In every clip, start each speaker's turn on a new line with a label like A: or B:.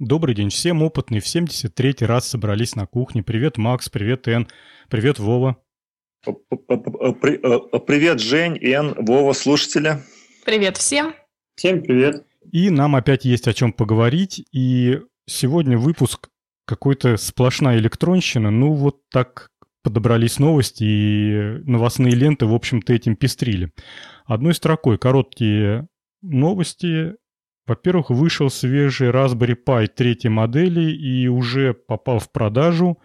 A: Добрый день всем, опытные в 73-й раз собрались на кухне. Привет, Макс, привет, Эн, привет, Вова.
B: Привет, Жень, Эн, Вова, слушатели.
C: Привет всем.
D: Всем привет.
A: И нам опять есть о чем поговорить. И сегодня выпуск какой-то сплошная электронщина. Ну, вот так подобрались новости, и новостные ленты, в общем-то, этим пестрили. Одной строкой короткие новости во-первых, вышел свежий Raspberry Pi третьей модели и уже попал в продажу.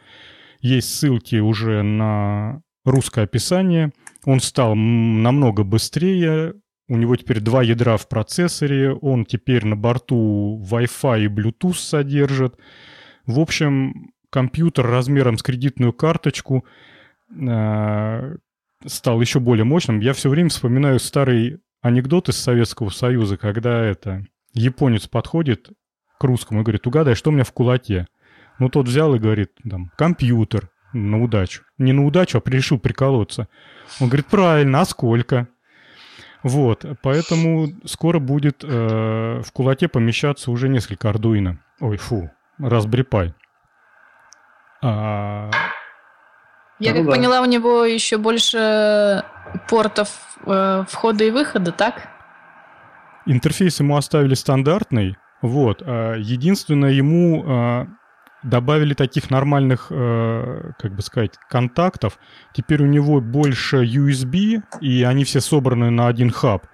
A: Есть ссылки уже на русское описание. Он стал намного быстрее. У него теперь два ядра в процессоре. Он теперь на борту Wi-Fi и Bluetooth содержит. В общем, компьютер размером с кредитную карточку э, стал еще более мощным. Я все время вспоминаю старый анекдот из Советского Союза, когда это японец подходит к русскому и говорит, угадай, что у меня в кулаке. Ну, тот взял и говорит, там, компьютер на удачу. Не на удачу, а решил приколоться. Он говорит, правильно, а сколько? Вот, поэтому скоро будет э, в кулаке помещаться уже несколько Arduino. Ой, фу, Raspberry Pi.
C: А... Я ну, как да. поняла, у него еще больше портов э, входа и выхода, так?
A: Интерфейс ему оставили стандартный, вот. А единственное, ему а, добавили таких нормальных, э, как бы сказать, контактов. Теперь у него больше USB, и они все собраны на один хаб.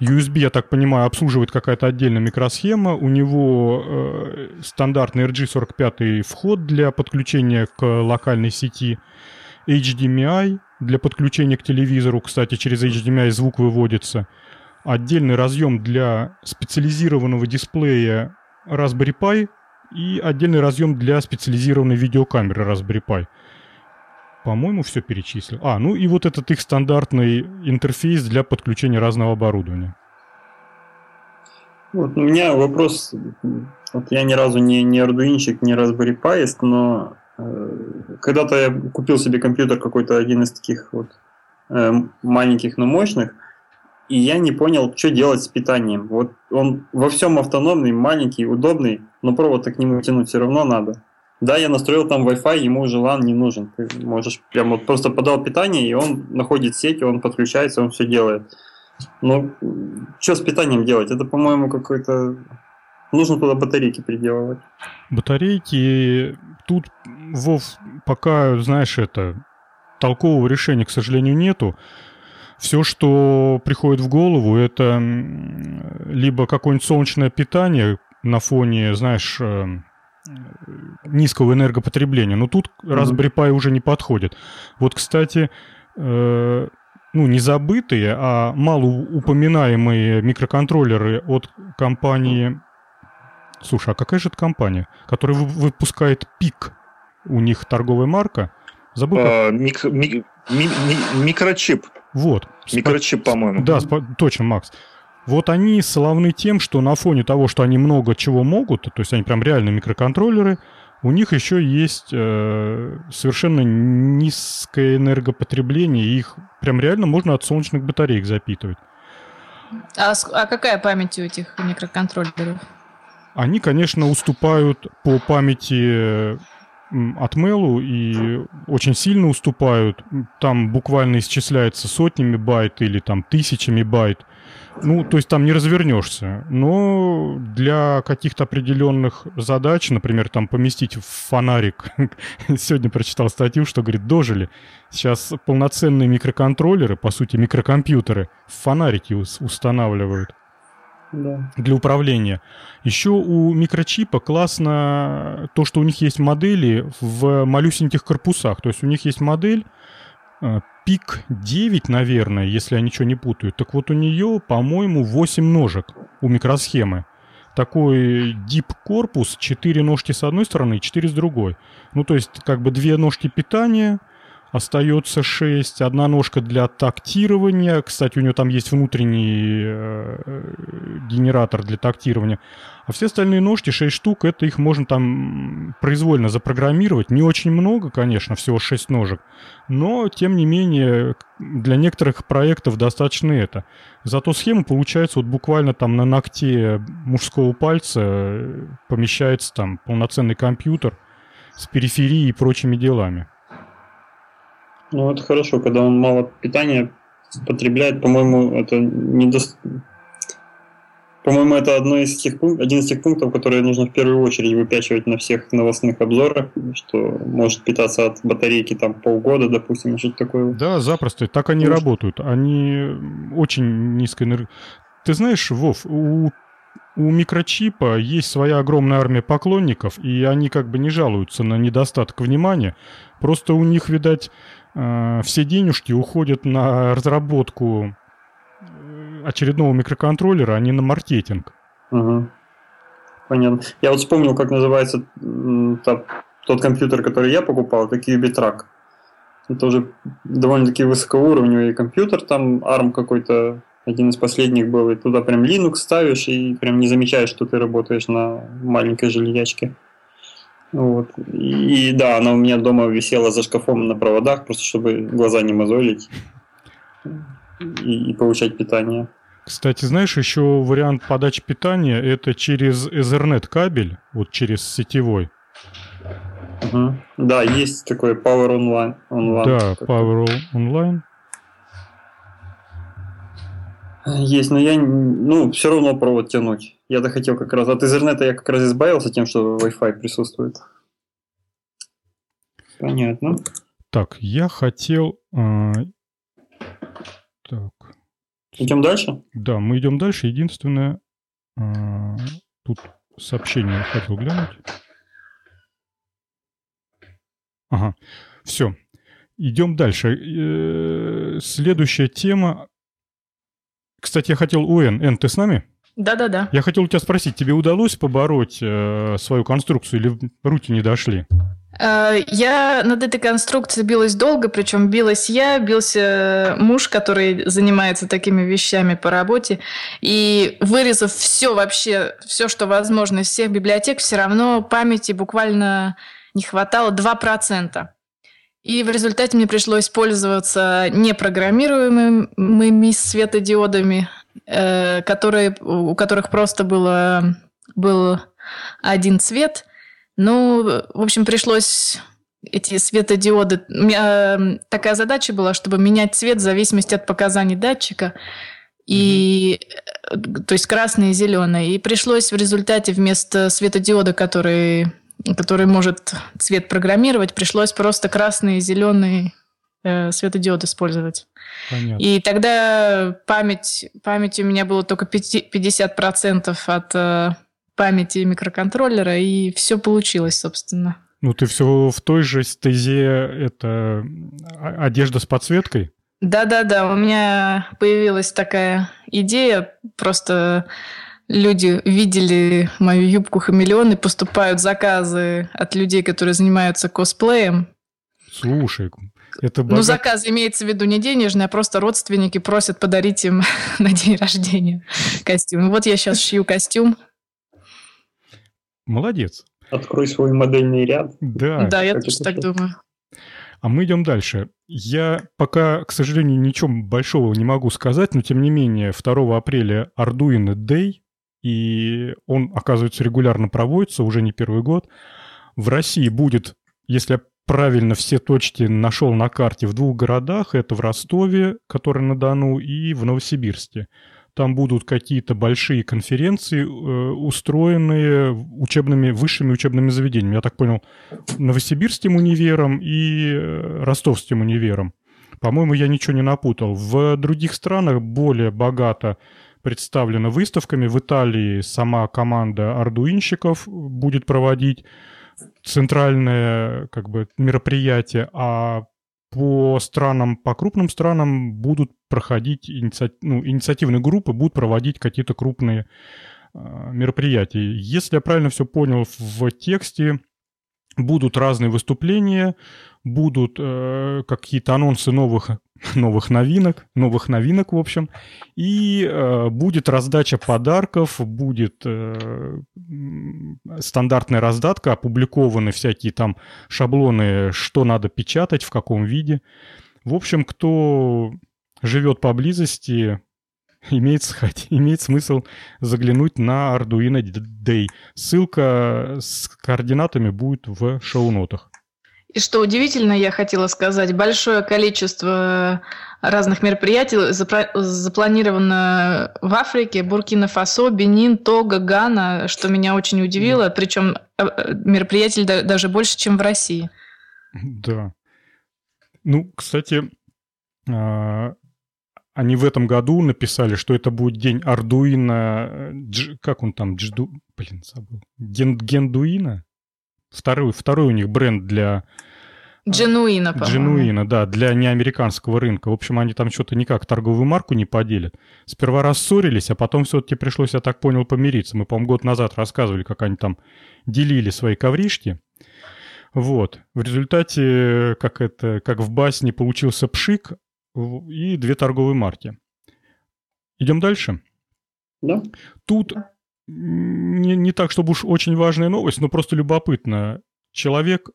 A: USB, я так понимаю, обслуживает какая-то отдельная микросхема. У него э, стандартный RG45 вход для подключения к локальной сети. HDMI для подключения к телевизору. Кстати, через HDMI звук выводится отдельный разъем для специализированного дисплея Raspberry Pi и отдельный разъем для специализированной видеокамеры Raspberry Pi. По-моему, все перечислил. А, ну и вот этот их стандартный интерфейс для подключения разного оборудования.
D: Вот, у меня вопрос. Вот я ни разу не, не Arduino, не Raspberry Pi, но э, когда-то я купил себе компьютер какой-то один из таких вот э, маленьких, но мощных, и я не понял, что делать с питанием. Вот он во всем автономный, маленький, удобный, но провод к нему тянуть все равно надо. Да, я настроил там Wi-Fi, ему уже LAN не нужен. Ты можешь прям вот просто подал питание, и он находит сеть, он подключается, он все делает. Но что с питанием делать? Это, по-моему, какой-то... Нужно туда батарейки приделывать.
A: Батарейки... Тут, Вов, пока, знаешь, это... Толкового решения, к сожалению, нету. Все, что приходит в голову, это либо какое-нибудь солнечное питание на фоне, знаешь, э, низкого энергопотребления. Но тут mm-hmm. Pi уже не подходит. Вот, кстати, э, ну, не забытые, а малоупоминаемые микроконтроллеры от компании... Слушай, а какая же это компания, которая выпускает ПИК? У них торговая марка.
B: Забыл. А, мик, ми, ми, ми, микрочип.
A: Вот.
B: Микрочип, по-моему.
A: Да, точно, Макс. Вот они славны тем, что на фоне того, что они много чего могут, то есть они прям реальные микроконтроллеры, у них еще есть э, совершенно низкое энергопотребление, их прям реально можно от солнечных батареек запитывать.
C: А, а какая память у этих микроконтроллеров?
A: Они, конечно, уступают по памяти от Мелу и очень сильно уступают. Там буквально исчисляется сотнями байт или там тысячами байт. Ну, то есть там не развернешься. Но для каких-то определенных задач, например, там поместить в фонарик, сегодня прочитал статью, что, говорит, дожили. Сейчас полноценные микроконтроллеры, по сути, микрокомпьютеры в фонарики устанавливают да. для управления. Еще у микрочипа классно то, что у них есть модели в малюсеньких корпусах. То есть у них есть модель пик э, 9, наверное, если я ничего не путаю. Так вот у нее, по-моему, 8 ножек у микросхемы. Такой дип корпус, 4 ножки с одной стороны и 4 с другой. Ну, то есть, как бы две ножки питания, остается 6, одна ножка для тактирования, кстати, у нее там есть внутренний э, генератор для тактирования, а все остальные ножки, 6 штук, это их можно там произвольно запрограммировать, не очень много, конечно, всего 6 ножек, но, тем не менее, для некоторых проектов достаточно это. Зато схема получается вот буквально там на ногте мужского пальца э, помещается там полноценный компьютер с периферией и прочими делами.
D: Ну, это хорошо, когда он мало питания потребляет, по-моему, это не до... По-моему, это одно из тех пунктов, один из тех пунктов, которые нужно в первую очередь выпячивать на всех новостных обзорах, что может питаться от батарейки там полгода, допустим, что-то такое.
A: Да, запросто. Так они Может... работают. Они очень низкоэнерг... Ты знаешь, Вов, у у микрочипа есть своя огромная армия поклонников, и они как бы не жалуются на недостаток внимания. Просто у них, видать, все денежки уходят на разработку э, очередного микроконтроллера, а не на маркетинг.
D: Угу. Понятно. Я вот вспомнил, как называется та, тот компьютер, который я покупал, это QBTrack. Это уже довольно-таки высокоуровневый компьютер, там ARM какой-то один из последних был, и туда прям Linux ставишь и прям не замечаешь, что ты работаешь на маленькой железячке. Вот. И, и да, она у меня дома висела за шкафом на проводах, просто чтобы глаза не мозолить и, и получать питание.
A: Кстати, знаешь, еще вариант подачи питания это через Ethernet кабель, вот через сетевой.
D: Угу. Да, есть такой Power Online.
A: online да, Power Online.
D: Есть, но я, ну, все равно провод тянуть. Я-то хотел как раз, от Ethernet я как раз избавился тем, что Wi-Fi присутствует. Понятно.
A: Так, я хотел... Э,
D: так. Идем дальше?
A: Да, мы идем дальше. Единственное, э, тут сообщение хотел глянуть. Ага, все. Идем дальше. Э, следующая тема кстати, я хотел у Эн. Эн, ты с нами?
C: Да-да-да.
A: Я хотел у тебя спросить, тебе удалось побороть э, свою конструкцию или руки не дошли?
C: Э, я над этой конструкцией билась долго, причем билась я, бился муж, который занимается такими вещами по работе, и вырезав все вообще, все, что возможно из всех библиотек, все равно памяти буквально не хватало 2%. И в результате мне пришлось пользоваться непрограммируемыми светодиодами, э, которые, у которых просто было, был один цвет. Ну, в общем, пришлось эти светодиоды... У меня э, такая задача была, чтобы менять цвет в зависимости от показаний датчика. И, mm-hmm. то есть красный и зеленый. И пришлось в результате вместо светодиода, который который может цвет программировать, пришлось просто красный и зеленый э, светодиод использовать. Понятно. И тогда память, память у меня было только 50% от э, памяти микроконтроллера, и все получилось, собственно.
A: Ну, ты все в той же стезе, это одежда с подсветкой?
C: Да-да-да, у меня появилась такая идея просто люди видели мою юбку хамелеон и поступают заказы от людей, которые занимаются косплеем.
A: Слушай,
C: это богат... Ну, заказ имеется в виду не денежный, а просто родственники просят подарить им на день рождения костюм. Вот я сейчас шью костюм.
A: Молодец.
D: Открой свой модельный ряд.
C: Да, да я тоже так думаю.
A: А мы идем дальше. Я пока, к сожалению, ничего большого не могу сказать, но тем не менее 2 апреля Arduino Day и он, оказывается, регулярно проводится уже не первый год. В России будет, если я правильно все точки нашел на карте, в двух городах. Это в Ростове, который на Дону, и в Новосибирске. Там будут какие-то большие конференции, э, устроенные учебными, высшими учебными заведениями. Я так понял, Новосибирским универом и э, Ростовским универом. По-моему, я ничего не напутал. В других странах более богато представлена выставками. В Италии сама команда ардуинщиков будет проводить центральное как бы, мероприятие, а по странам, по крупным странам будут проходить инициатив, ну, инициативные группы, будут проводить какие-то крупные э, мероприятия. Если я правильно все понял в тексте, будут разные выступления, будут э, какие-то анонсы новых, новых новинок, новых новинок, в общем, и э, будет раздача подарков, будет э, стандартная раздатка, опубликованы всякие там шаблоны, что надо печатать, в каком виде. В общем, кто живет поблизости, имеет, имеет смысл заглянуть на Arduino Day. Ссылка с координатами будет в шоу-нотах.
C: И что удивительно, я хотела сказать, большое количество разных мероприятий запланировано в Африке, Буркина-Фасо, Бенин, Тога, Гана, что меня очень удивило, причем э, мероприятий даже больше, чем в России.
A: Да. Ну, кстати, а, они в этом году написали, что это будет день Ардуина... Дж, как он там? Джду, блин, забыл. Ген, Гендуина? Второй, второй у них бренд для...
C: Дженуина, по-моему.
A: Дженуина, да, для неамериканского рынка. В общем, они там что-то никак торговую марку не поделят. Сперва рассорились, а потом все-таки пришлось, я так понял, помириться. Мы, по-моему, год назад рассказывали, как они там делили свои ковришки. Вот. В результате, как это, как в басне, получился пшик, и две торговые марки. Идем дальше?
D: Да.
A: Тут не, не так, чтобы уж очень важная новость, но просто любопытно. Человек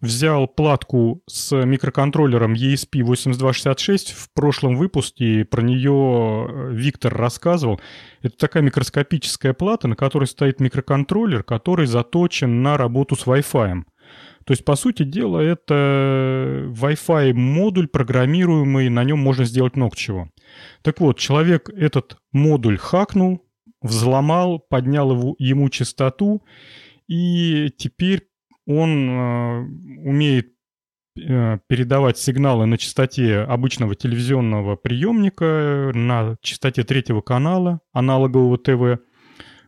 A: взял платку с микроконтроллером ESP8266 в прошлом выпуске, про нее э, Виктор рассказывал. Это такая микроскопическая плата, на которой стоит микроконтроллер, который заточен на работу с Wi-Fi. То есть, по сути дела, это Wi-Fi модуль программируемый, на нем можно сделать много чего. Так вот, человек этот модуль хакнул, взломал, поднял его, ему частоту, и теперь он э, умеет э, передавать сигналы на частоте обычного телевизионного приемника, на частоте третьего канала аналогового ТВ.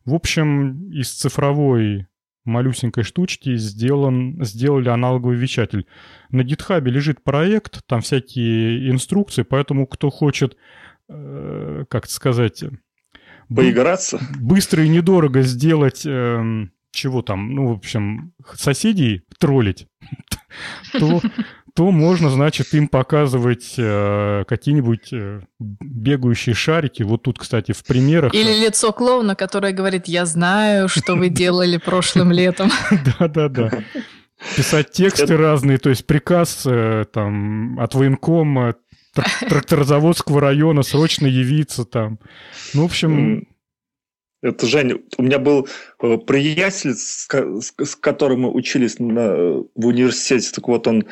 A: В общем, из цифровой малюсенькой штучки сделан, сделали аналоговый вещатель. На гитхабе лежит проект, там всякие инструкции, поэтому кто хочет, э, как сказать...
B: Поиграться?
A: Быстро и недорого сделать... Э, чего там, ну, в общем, соседей троллить, то то можно, значит, им показывать э, какие-нибудь э, бегающие шарики. Вот тут, кстати, в примерах...
C: Или лицо клоуна, которое говорит, я знаю, что вы делали прошлым летом.
A: Да-да-да. Писать тексты разные, то есть приказ э, там от военкома тракторозаводского района срочно явиться там. Ну, в общем,
B: это Женя, у меня был э, приятель, с, которым мы учились на, в университете. Так вот, он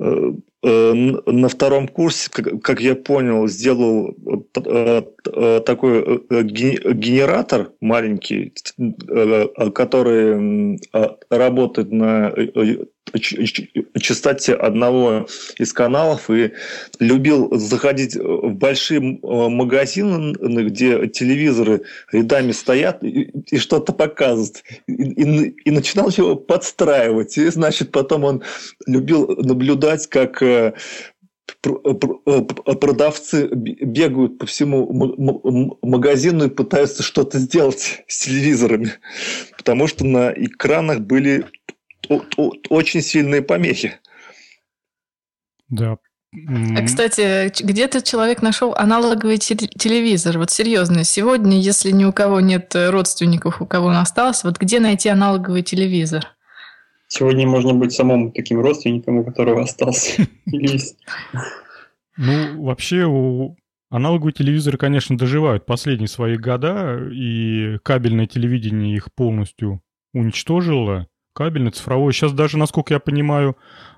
B: э, э, на втором курсе, как, я понял, сделал такой генератор маленький, который работает на частоте одного из каналов и любил заходить в большие магазины, где телевизоры рядами стоят и, и что-то показывают. И, и, и начинал его подстраивать. И, значит, потом он любил наблюдать, как э, продавцы бегают по всему магазину и пытаются что-то сделать с телевизорами, потому что на экранах были очень сильные помехи.
A: Да.
C: А, кстати, где-то человек нашел аналоговый телевизор. Вот серьезно, сегодня, если ни у кого нет родственников, у кого он остался, вот где найти аналоговый телевизор?
D: Сегодня можно быть самому таким родственником, у которого остался.
A: Ну, вообще, у аналоговые телевизоры, конечно, доживают последние свои года, и кабельное телевидение их полностью уничтожило кабельный, цифровой. Сейчас даже, насколько я понимаю,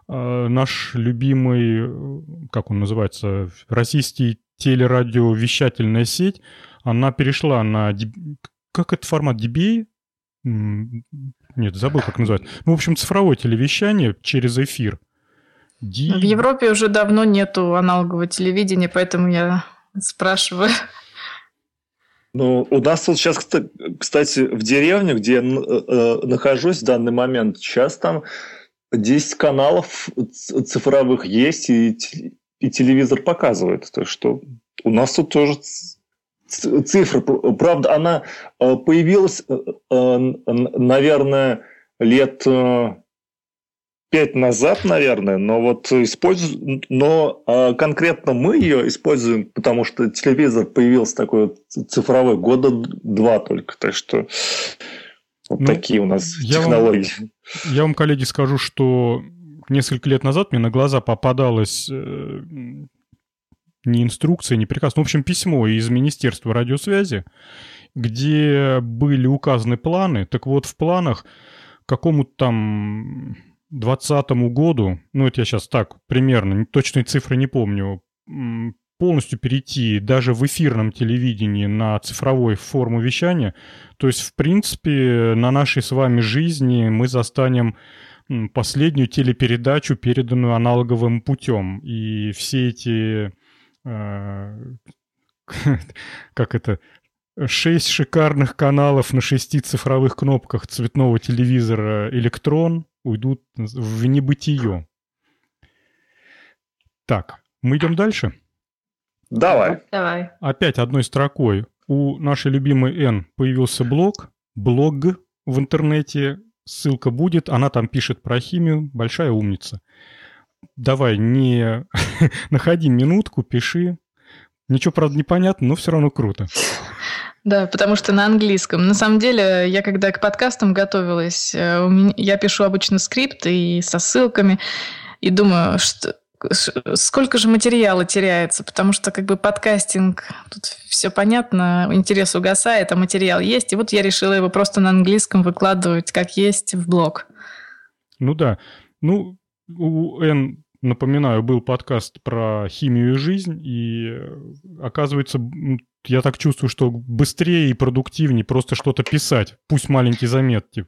A: э, наш любимый, э, как он называется, российский телерадиовещательная сеть, она перешла на... Как это формат? DBA? Нет, забыл, как называется. Ну, в общем, цифровое телевещание через эфир.
C: D... В Европе уже давно нету аналогового телевидения, поэтому я спрашиваю.
B: Ну, у нас тут сейчас, кстати, в деревне, где я э, нахожусь в данный момент, сейчас там 10 каналов цифровых есть, и, и телевизор показывает. То, что у нас тут тоже цифра. Правда, она э, появилась, э, наверное, лет пять назад, наверное, но вот используем, но а, конкретно мы ее используем, потому что телевизор появился такой цифровой года два только, так что вот ну, такие у нас я технологии.
A: Вам, я вам, коллеги, скажу, что несколько лет назад мне на глаза попадалось э, не инструкция, не приказ, ну, в общем, письмо из Министерства радиосвязи, где были указаны планы. Так вот, в планах какому-то там 2020 году, ну, это я сейчас так примерно, точные цифры не помню, полностью перейти даже в эфирном телевидении на цифровой форму вещания. То есть, в принципе, на нашей с вами жизни мы застанем последнюю телепередачу, переданную аналоговым путем. И все эти... Э, как это? Шесть шикарных каналов на шести цифровых кнопках цветного телевизора «Электрон» уйдут в небытие. Так, мы идем дальше?
B: Давай.
C: Давай.
A: Опять одной строкой. У нашей любимой Н появился блог, блог в интернете, ссылка будет, она там пишет про химию, большая умница. Давай, не находи минутку, пиши. Ничего, правда, не понятно, но все равно круто.
C: Да, потому что на английском. На самом деле, я когда к подкастам готовилась, э, я пишу обычно скрипт и со ссылками, и думаю, что сколько же материала теряется, потому что как бы подкастинг, тут все понятно, интерес угасает, а материал есть. И вот я решила его просто на английском выкладывать, как есть, в блог.
A: Ну да. Ну, у Н, напоминаю, был подкаст про химию и жизнь, и оказывается, я так чувствую, что быстрее и продуктивнее просто что-то писать, пусть маленький заметки.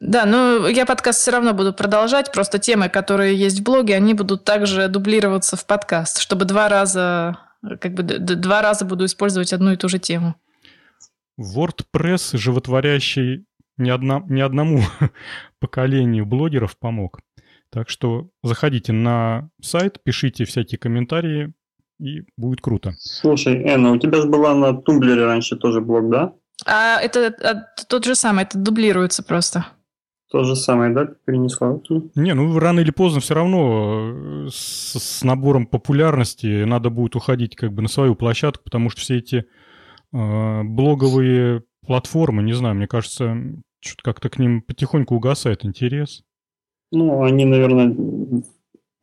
C: Да, но я подкаст все равно буду продолжать. Просто темы, которые есть в блоге, они будут также дублироваться в подкаст, чтобы два раза, как бы два раза буду использовать одну и ту же тему.
A: WordPress, животворящий ни, одна, ни одному поколению блогеров помог. Так что заходите на сайт, пишите всякие комментарии, и будет круто.
D: Слушай, Энна, у тебя же была на Тумблере раньше тоже блог, да?
C: А это а, тот же самый, это дублируется просто.
D: То же самое, да, перенесла?
A: Не, ну рано или поздно все равно э, с, с набором популярности надо будет уходить как бы на свою площадку, потому что все эти э, блоговые платформы, не знаю, мне кажется, что-то как-то к ним потихоньку угасает интерес.
D: Ну, они, наверное,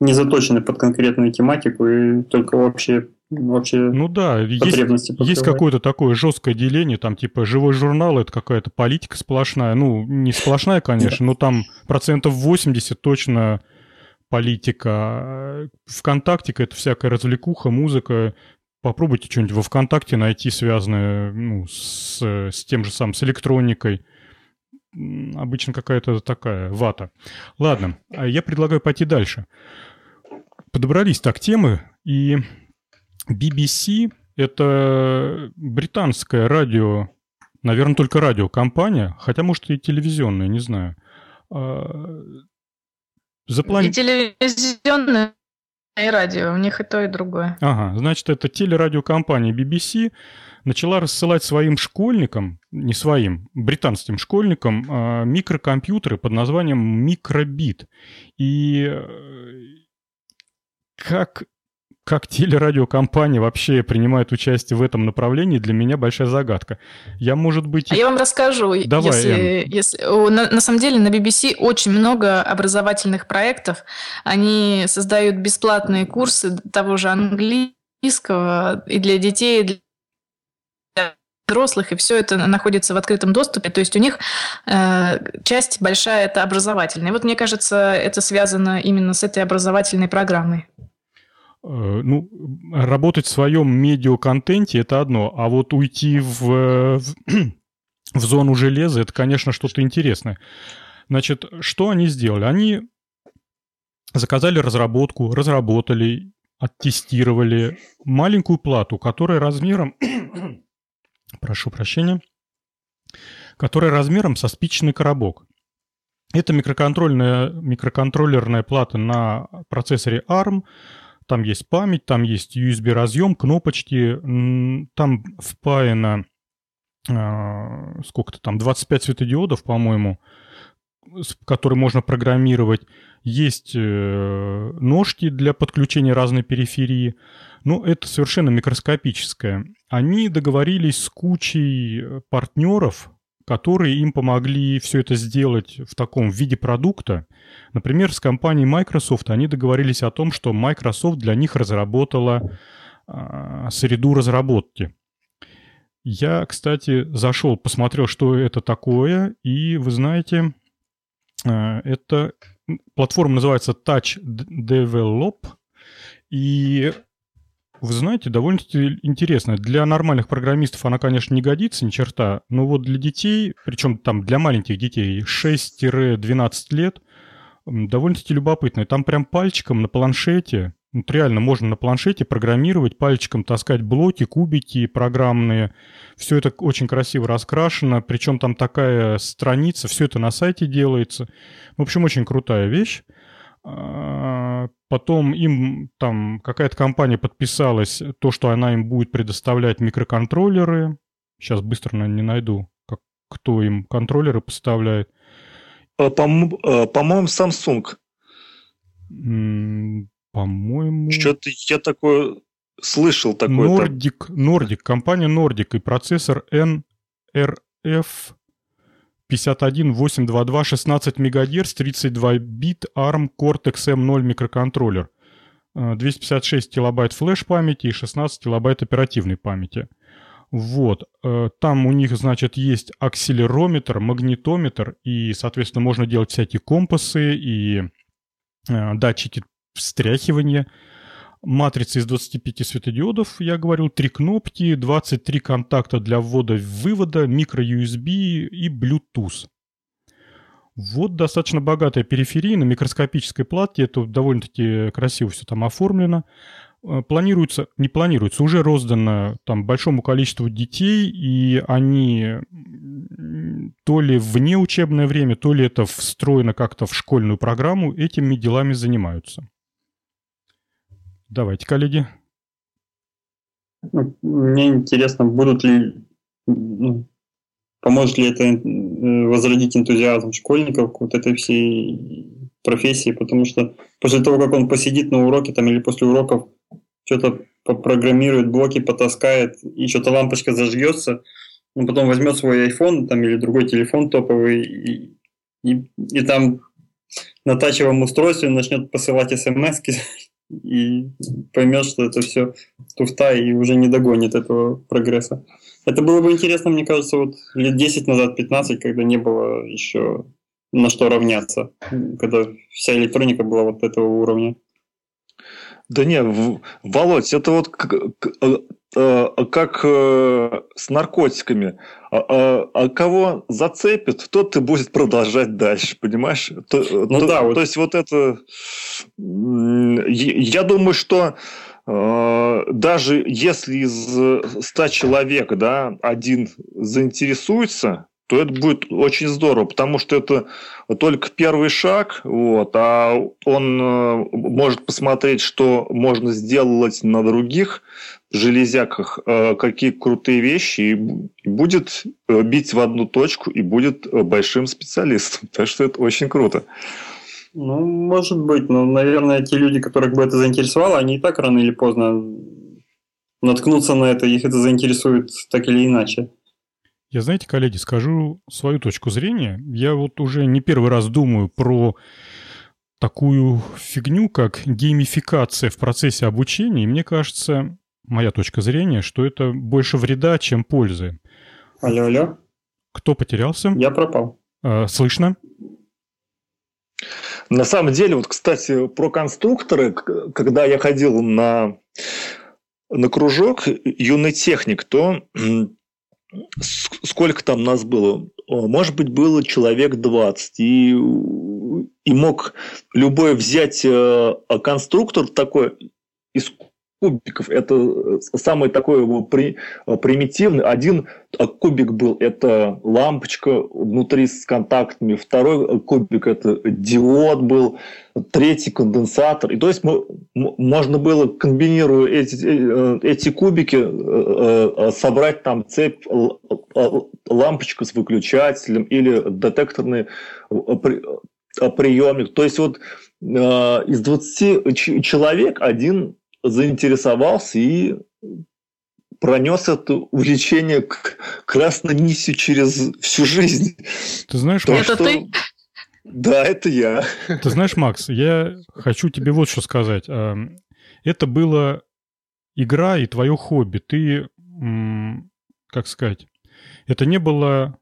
D: не заточены под конкретную тематику и только вообще вообще
A: ну да, есть, есть какое-то такое жесткое деление, там типа живой журнал это какая-то политика сплошная, ну не сплошная, конечно, но там процентов 80 точно политика. Вконтакте это всякая развлекуха, музыка. Попробуйте что-нибудь во ВКонтакте найти, связанное ну, с, с тем же самым, с электроникой. Обычно какая-то такая вата. Ладно, а я предлагаю пойти дальше. Подобрались так темы, и BBC — это британская радио, наверное, только радиокомпания, хотя, может, и телевизионная, не знаю. А,
C: Заплани... И телевизионная, и радио, у них и то, и другое.
A: Ага, значит, это телерадиокомпания BBC начала рассылать своим школьникам, не своим, британским школьникам, а, микрокомпьютеры под названием микробит. И э, как как телерадиокомпания вообще принимает участие в этом направлении, для меня большая загадка. Я, может быть...
C: А я вам расскажу. Давай, если, если, на, на самом деле на BBC очень много образовательных проектов. Они создают бесплатные курсы того же английского и для детей, и для взрослых, и все это находится в открытом доступе. То есть у них э, часть большая это образовательная. И вот мне кажется, это связано именно с этой образовательной программой.
A: Э, ну, работать в своем медиаконтенте – это одно, а вот уйти в, в, в зону железа – это, конечно, что-то интересное. Значит, что они сделали? Они заказали разработку, разработали, оттестировали маленькую плату, которая размером, прошу прощения, которая размером со спичечный коробок. Это микроконтрольная, микроконтроллерная плата на процессоре ARM, там есть память, там есть USB-разъем, кнопочки, там впаяно а, сколько-то там, 25 светодиодов, по-моему. который можно программировать. Есть ножки для подключения разной периферии. Но это совершенно микроскопическое. Они договорились с кучей партнеров, которые им помогли все это сделать в таком виде продукта. Например, с компанией Microsoft они договорились о том, что Microsoft для них разработала э, среду разработки. Я, кстати, зашел, посмотрел, что это такое, и вы знаете, э, это платформа называется Touch Develop, и вы знаете, довольно-таки интересно. Для нормальных программистов она, конечно, не годится ни черта, но вот для детей, причем там для маленьких детей 6-12 лет, довольно-таки любопытно. Там прям пальчиком на планшете, вот реально можно на планшете программировать, пальчиком таскать блоки, кубики программные. Все это очень красиво раскрашено, причем там такая страница, все это на сайте делается. В общем, очень крутая вещь. А, потом им там какая-то компания подписалась, то, что она им будет предоставлять микроконтроллеры. Сейчас быстро, наверное, не найду, как, кто им контроллеры поставляет.
B: А, по-моему, Samsung.
A: По-моему...
B: Что-то я такое слышал. Такое
A: Nordic, Nordic, компания Nordic и процессор NRF 51822 16 МГц, 32 бит, ARM Cortex M0 микроконтроллер. 256 э, килобайт флеш памяти и 16 килобайт оперативной памяти. Вот. Э, там у них, значит, есть акселерометр, магнитометр, и, соответственно, можно делать всякие компасы и э, датчики встряхивания – матрица из 25 светодиодов, я говорил, три кнопки, 23 контакта для ввода-вывода, микро-USB и Bluetooth. Вот достаточно богатая периферия на микроскопической платке, это довольно-таки красиво все там оформлено. Э, планируется, не планируется, уже роздано там большому количеству детей, и они то ли в неучебное время, то ли это встроено как-то в школьную программу, этими делами занимаются. Давайте, коллеги.
D: Ну, мне интересно, будут ли, ну, поможет ли это э, возродить энтузиазм школьников к вот этой всей профессии, потому что после того, как он посидит на уроке там или после уроков что-то попрограммирует, блоки потаскает, и что-то лампочка зажгется, он потом возьмет свой iPhone там, или другой телефон топовый, и, и, и там на тачевом устройстве начнет посылать смс и поймет, что это все туфта и уже не догонит этого прогресса. Это было бы интересно, мне кажется, вот лет 10 назад, 15, когда не было еще на что равняться, когда вся электроника была вот этого уровня.
B: Да не, Володь, это вот как э, с наркотиками. А, а, а кого зацепит, тот и будет продолжать дальше, понимаешь? То, ну то, да. Вот. То есть вот это... Я думаю, что даже если из 100 человек да, один заинтересуется, то это будет очень здорово, потому что это только первый шаг, вот, а он э, может посмотреть, что можно сделать на других железяках, э, какие крутые вещи, и будет э, бить в одну точку, и будет большим специалистом. Так что это очень круто.
D: Ну, может быть, но, наверное, те люди, которых бы это заинтересовало, они и так рано или поздно наткнутся на это, их это заинтересует так или иначе.
A: Я, знаете, коллеги, скажу свою точку зрения. Я вот уже не первый раз думаю про такую фигню, как геймификация в процессе обучения. И мне кажется, моя точка зрения, что это больше вреда, чем пользы.
D: Алло, алло.
A: Кто потерялся?
D: Я пропал.
A: А, слышно?
B: На самом деле, вот, кстати, про конструкторы, когда я ходил на, на кружок юный техник, то сколько там нас было? Может быть, было человек 20. И, и мог любой взять э, конструктор такой кубиков. Это э, самый такой при, э, примитивный. Один э, кубик был, это лампочка внутри с контактами. Второй кубик, это диод был. Третий конденсатор. И то есть мы, можно было, комбинируя эти, эти кубики, собрать там цепь лампочку с выключателем или детекторный приемник. То есть вот из 20 человек один заинтересовался и пронес это увлечение к красной нисью через всю жизнь.
A: Ты знаешь,
C: Макс, это что... ты?
B: Да, это я.
A: Ты знаешь, Макс, я хочу тебе вот что сказать. Это была игра и твое хобби. Ты, как сказать, это не было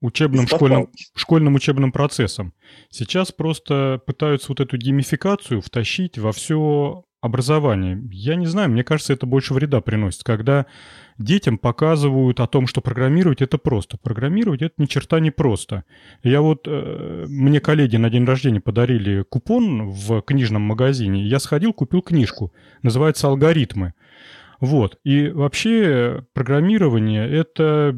A: учебным школьным, школьным учебным процессом. Сейчас просто пытаются вот эту геймификацию втащить во все образование. Я не знаю, мне кажется, это больше вреда приносит, когда детям показывают о том, что программировать это просто. Программировать это ни черта не просто. Я вот, э, мне коллеги на день рождения подарили купон в книжном магазине. Я сходил, купил книжку. Называется «Алгоритмы». Вот. И вообще программирование — это,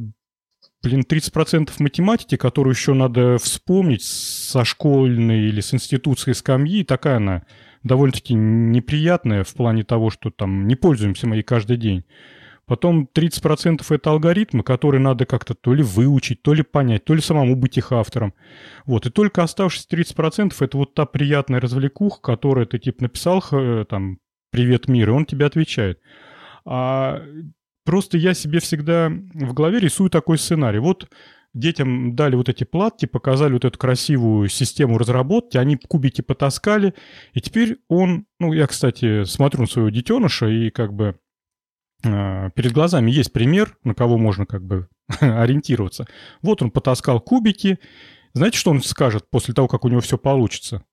A: блин, 30% математики, которую еще надо вспомнить со школьной или с институтской скамьи. Такая она довольно-таки неприятная в плане того, что там не пользуемся мы ей каждый день. Потом 30% это алгоритмы, которые надо как-то то ли выучить, то ли понять, то ли самому быть их автором. Вот. И только оставшиеся 30% это вот та приятная развлекуха, которая ты типа написал э, там «Привет, мир», и он тебе отвечает. А просто я себе всегда в голове рисую такой сценарий. Вот детям дали вот эти платки, показали вот эту красивую систему разработки, они кубики потаскали, и теперь он, ну, я, кстати, смотрю на своего детеныша, и как бы э, перед глазами есть пример, на кого можно как бы ориентироваться. Вот он потаскал кубики, знаете, что он скажет после того, как у него все получится?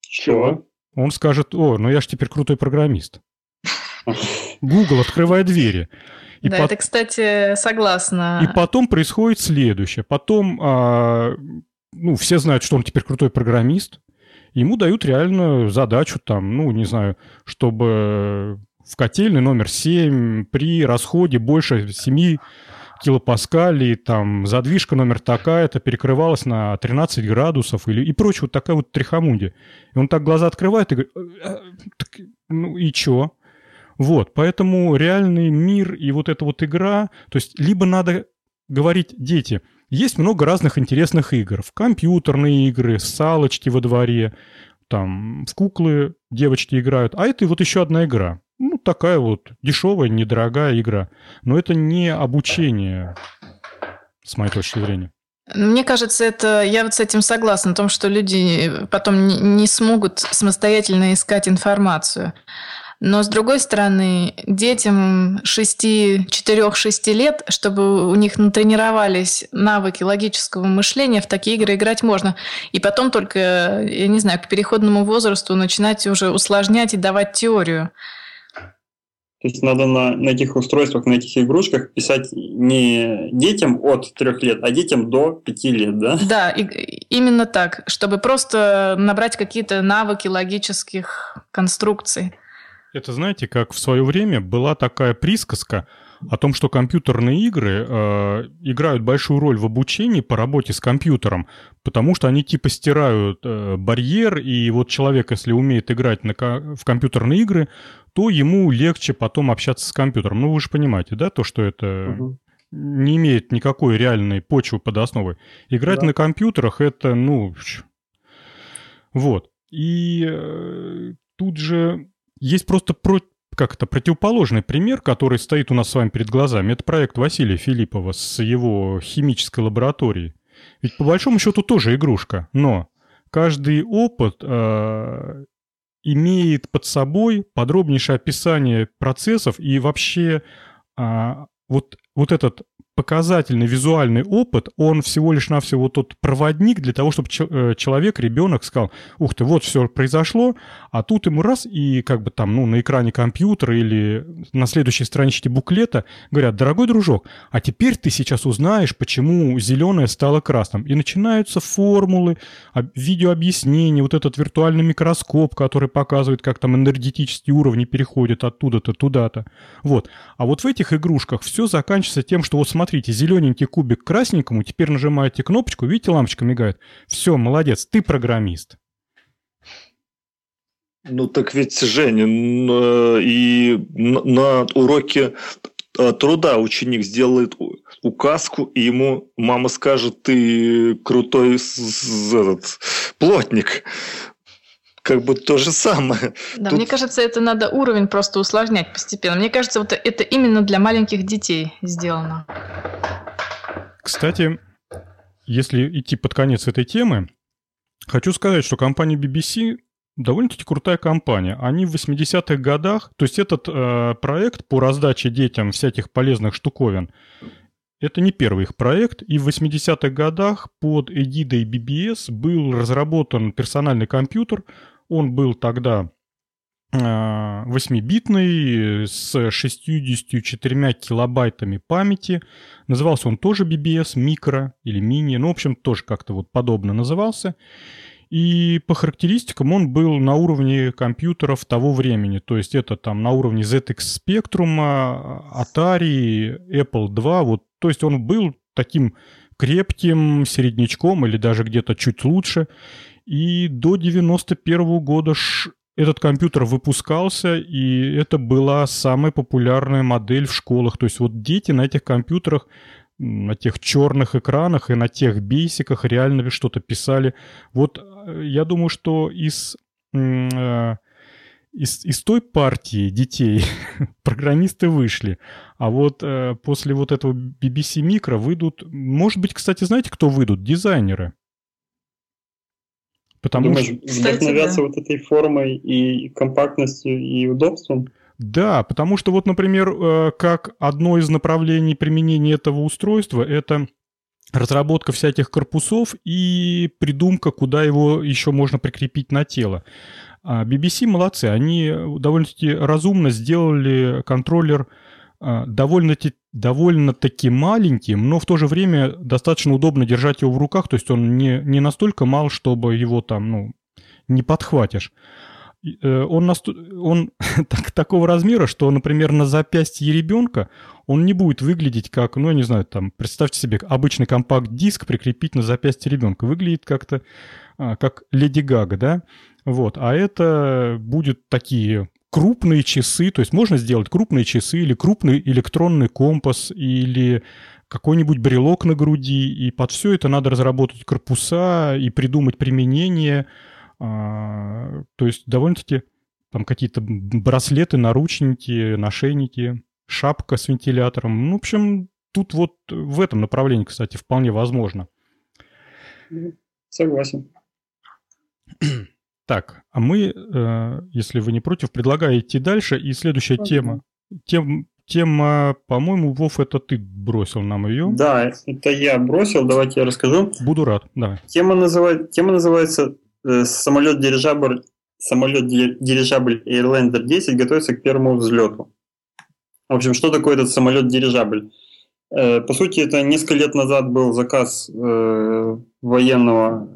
B: Чего?
A: Он скажет, о, ну я же теперь крутой программист. Google, открывая двери.
C: И да, по... это, кстати, согласна.
A: И потом происходит следующее. Потом, а, ну, все знают, что он теперь крутой программист. Ему дают реально задачу там, ну, не знаю, чтобы в котельной номер 7 при расходе больше 7 килопаскалей, там, задвижка номер такая-то перекрывалась на 13 градусов или, и прочее, вот такая вот трихомундия. И он так глаза открывает и говорит, «Э, э, ну и чё? Вот, поэтому реальный мир и вот эта вот игра, то есть либо надо говорить, дети, есть много разных интересных игр, в компьютерные игры, салочки во дворе, там, в куклы девочки играют, а это вот еще одна игра. Ну, такая вот дешевая, недорогая игра. Но это не обучение, с моей точки зрения.
C: Мне кажется, это я вот с этим согласна, о том, что люди потом не смогут самостоятельно искать информацию. Но, с другой стороны, детям 6, 4-6 лет, чтобы у них натренировались навыки логического мышления, в такие игры играть можно. И потом только, я не знаю, к переходному возрасту начинать уже усложнять и давать теорию.
D: То есть надо на, на этих устройствах, на этих игрушках писать не детям от трех лет, а детям до пяти лет, да?
C: Да, и, именно так, чтобы просто набрать какие-то навыки логических конструкций.
A: Это знаете, как в свое время была такая присказка о том, что компьютерные игры э, играют большую роль в обучении по работе с компьютером, потому что они типа стирают э, барьер, и вот человек, если умеет играть на, в компьютерные игры, то ему легче потом общаться с компьютером. Ну, вы же понимаете, да, то, что это угу. не имеет никакой реальной почвы под основой. Играть да. на компьютерах это, ну, вот. И э, тут же есть просто про, как это, противоположный пример, который стоит у нас с вами перед глазами. Это проект Василия Филиппова с его химической лабораторией. Ведь по большому счету тоже игрушка, но каждый опыт э, имеет под собой подробнейшее описание процессов и вообще э, вот, вот этот показательный визуальный опыт, он всего лишь навсего тот проводник для того, чтобы э, человек, ребенок сказал, ух ты, вот все произошло, а тут ему раз, и как бы там, ну, на экране компьютера или на следующей страничке буклета говорят, дорогой дружок, а теперь ты сейчас узнаешь, почему зеленое стало красным. И начинаются формулы, видеообъяснения, вот этот виртуальный микроскоп, который показывает, как там энергетические уровни переходят оттуда-то туда-то. Вот. А вот в этих игрушках все заканчивается тем, что вот смотрите, зелененький кубик красненькому, теперь нажимаете кнопочку, видите, лампочка мигает. Все, молодец, ты программист.
B: Ну так ведь, Женя, и на уроке э, труда ученик сделает указку, и ему мама скажет, ты крутой этот, плотник как бы то же самое.
C: Да, Тут... мне кажется, это надо уровень просто усложнять постепенно. Мне кажется, вот это именно для маленьких детей сделано.
A: Кстати, если идти под конец этой темы, хочу сказать, что компания BBC довольно-таки крутая компания. Они в 80-х годах, то есть этот э, проект по раздаче детям всяких полезных штуковин, это не первый их проект, и в 80-х годах под эгидой BBS был разработан персональный компьютер. Он был тогда 8-битный, а, с 64 килобайтами памяти. Назывался он тоже BBS, микро или мини, ну, в общем, тоже как-то вот подобно назывался. И по характеристикам он был на уровне компьютеров того времени. То есть это там на уровне ZX Spectrum, Atari, Apple II. Вот, то есть он был таким крепким середнячком или даже где-то чуть лучше. И до 91 -го года этот компьютер выпускался, и это была самая популярная модель в школах. То есть вот дети на этих компьютерах на тех черных экранах и на тех бейсиках реально что-то писали. Вот э, я думаю, что из, э, из, из той партии детей программисты вышли, а вот э, после вот этого BBC Micro выйдут, может быть, кстати, знаете, кто выйдут? Дизайнеры.
D: Потому Думаешь, что... вдохновятся да. вот этой формой и компактностью и удобством?
A: Да, потому что вот, например, э, как одно из направлений применения этого устройства, это разработка всяких корпусов и придумка, куда его еще можно прикрепить на тело. А BBC молодцы, они довольно-таки разумно сделали контроллер э, довольно-таки довольно-таки маленьким, но в то же время достаточно удобно держать его в руках, то есть он не, не настолько мал, чтобы его там, ну, не подхватишь. Э, он, насту... он так, такого размера, что, например, на запястье ребенка он не будет выглядеть как, ну, я не знаю, там, представьте себе, обычный компакт-диск прикрепить на запястье ребенка. Выглядит как-то а, как Леди Гага, да? Вот. А это будет такие крупные часы, то есть можно сделать крупные часы или крупный электронный компас или какой-нибудь брелок на груди, и под все это надо разработать корпуса и придумать применение – а, то есть довольно-таки там какие-то браслеты, наручники, нашейники, шапка с вентилятором. Ну, в общем, тут вот в этом направлении, кстати, вполне возможно.
D: Согласен.
A: Так, а мы, э, если вы не против, предлагаю идти дальше. И следующая Пожалуйста. тема. Тем, тема, по-моему, Вов, это ты бросил нам ее.
D: Да, это я бросил. Давайте я расскажу.
A: Буду рад, давай.
D: Тема, называет, тема называется самолет-дирижабль самолет-дирижабль Airlander 10 готовится к первому взлету. В общем, что такое этот самолет-дирижабль? Э, по сути, это несколько лет назад был заказ э, военного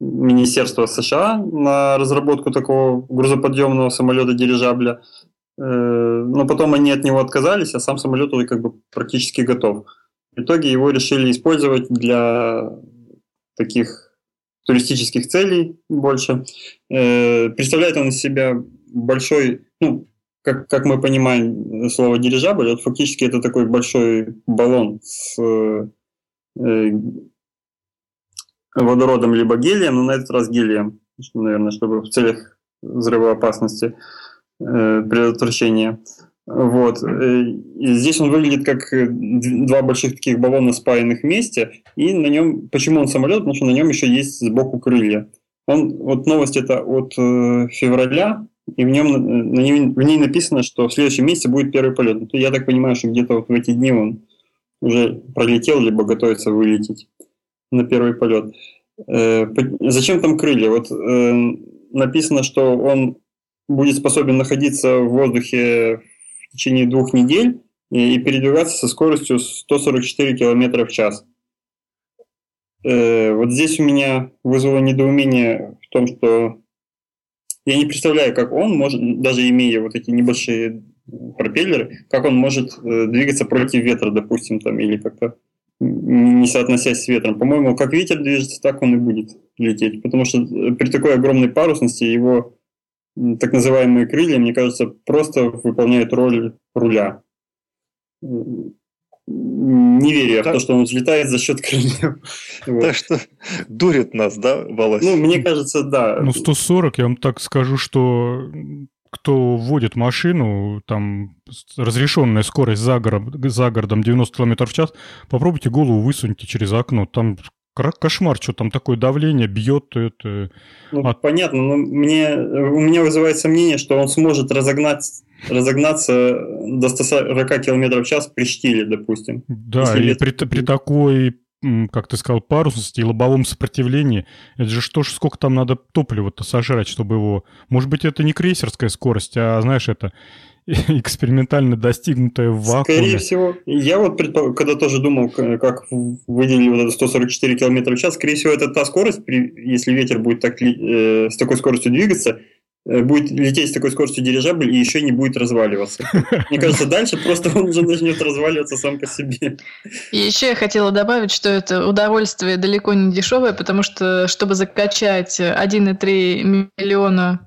D: Министерства США на разработку такого грузоподъемного самолета-дирижабля. Но потом они от него отказались, а сам самолет уже как бы практически готов. В итоге его решили использовать для таких туристических целей больше. Э, представляет он из себя большой, ну, как, как мы понимаем слово дирижабль, вот фактически это такой большой баллон с э, водородом либо гелием, но на этот раз гелием, наверное, чтобы в целях взрывоопасности э, предотвращения. Вот. Э, и здесь он выглядит как э, два больших таких баллона, спаянных вместе. И на нем, почему он самолет? Потому что на нем еще есть сбоку крылья. Он, вот новость это от э, февраля, и в, нем, на ней, в ней написано, что в следующем месяце будет первый полет. Ну, я так понимаю, что где-то вот в эти дни он уже пролетел, либо готовится вылететь на первый полет. Э, зачем там крылья? Вот э, написано, что он будет способен находиться в воздухе в течение двух недель и, передвигаться со скоростью 144 км в час. Э, вот здесь у меня вызвало недоумение в том, что я не представляю, как он может, даже имея вот эти небольшие пропеллеры, как он может э, двигаться против ветра, допустим, там, или как-то не соотносясь с ветром. По-моему, как ветер движется, так он и будет лететь. Потому что э, при такой огромной парусности его так называемые крылья, мне кажется, просто выполняют роль руля. Не верю я в то, что он взлетает за счет крыльев.
B: Так что дурит нас, да,
D: Володь? Ну, мне кажется, да.
A: Ну, 140, я вам так скажу, что кто вводит машину, там разрешенная скорость за, город, за городом 90 км в час, попробуйте голову высуньте через окно. Там кошмар, что там такое давление бьет. Это...
D: Ну, От... Понятно, но мне, у меня вызывает сомнение, что он сможет разогнать, разогнаться до 140 км в час при штиле, допустим.
A: Да, и при, при такой как ты сказал, парусности и лобовом сопротивлении. Это же что ж, сколько там надо топлива-то сожрать, чтобы его... Может быть, это не крейсерская скорость, а, знаешь, это экспериментально достигнутая в вакууме.
D: Скорее всего. Я вот предпол... когда тоже думал, как выделили вот это 144 км в час, скорее всего, это та скорость, если ветер будет так, э, с такой скоростью двигаться, Э, будет лететь с такой скоростью дирижабль и еще не будет разваливаться. Мне кажется, дальше просто он уже начнет разваливаться сам по себе.
C: И еще я хотела добавить, что это удовольствие далеко не дешевое, потому что, чтобы закачать 1,3 миллиона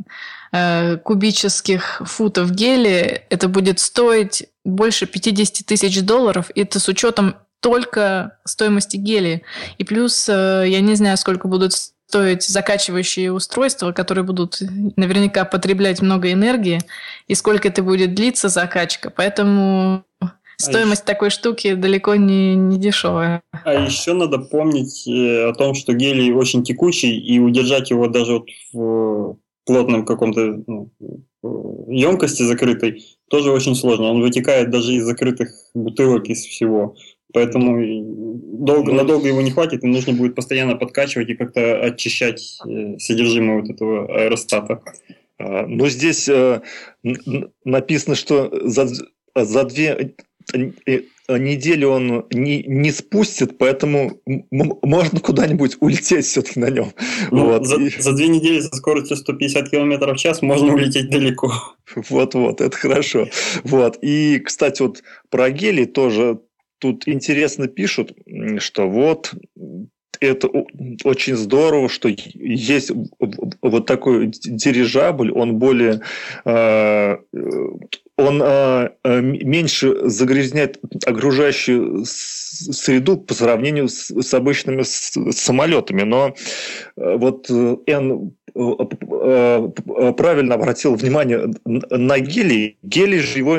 C: э, кубических футов гелия, это будет стоить больше 50 тысяч долларов, и это с учетом только стоимости гелия. И плюс, э, я не знаю, сколько будут стоить закачивающие устройства, которые будут наверняка потреблять много энергии, и сколько это будет длиться закачка. Поэтому а стоимость еще... такой штуки далеко не, не дешевая.
D: А еще надо помнить э, о том, что гелий очень текучий, и удержать его даже вот в плотном каком-то ну, емкости закрытой тоже очень сложно. Он вытекает даже из закрытых бутылок, из всего. Поэтому долго, надолго его не хватит, и нужно будет постоянно подкачивать и как-то очищать э, содержимое вот этого аэростата.
B: А, ну, здесь э, написано, что за, за две недели он не, не спустит, поэтому можно куда-нибудь улететь все-таки на нем.
D: Ну, вот. за, за две недели со скоростью 150 км в час можно улететь далеко.
B: Вот-вот, это хорошо. Вот. И, кстати, вот про гели тоже тут интересно пишут, что вот это очень здорово, что есть вот такой дирижабль, он более э, он э, э, меньше загрязняет окружающую среду по сравнению с, с обычными самолетами. Но вот Н правильно обратил внимание на гелий. Гелий же его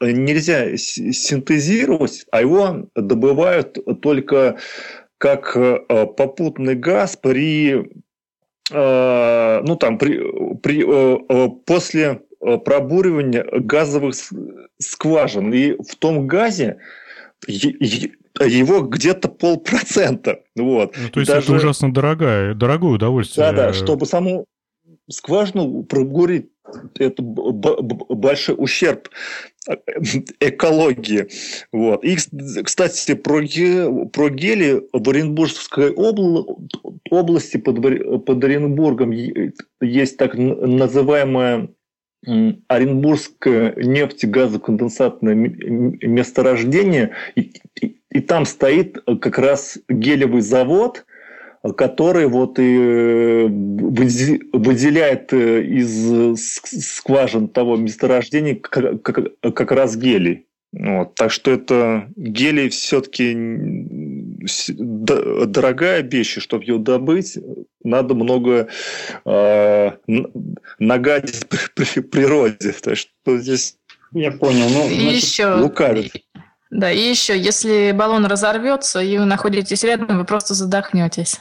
B: нельзя синтезировать, а его добывают только как попутный газ при ну там при, при после Э, пробуривания газовых скважин. И в том газе его где-то полпроцента. Вот.
A: Ну, то есть Даже... это ужасно дорогое, дорогое удовольствие.
B: Да-да, чтобы саму скважину пробурить, это большой ущерб э, экологии. Вот. И, кстати, про, про гели в Оренбургской области под, под Оренбургом есть так называемая Оренбургское нефтегазоконденсатное месторождение, и, и, и там стоит как раз гелевый завод, который вот и э, выделяет э, из скважин того месторождения как, как, как раз гелий. Вот, так что это гелий все-таки дорогая вещь, и чтобы ее добыть, надо много э, нагадить при, при природе. Так что здесь
D: я понял. Ну,
C: и еще, лукавит. Да, и еще, если баллон разорвется, и вы находитесь рядом, вы просто задохнетесь.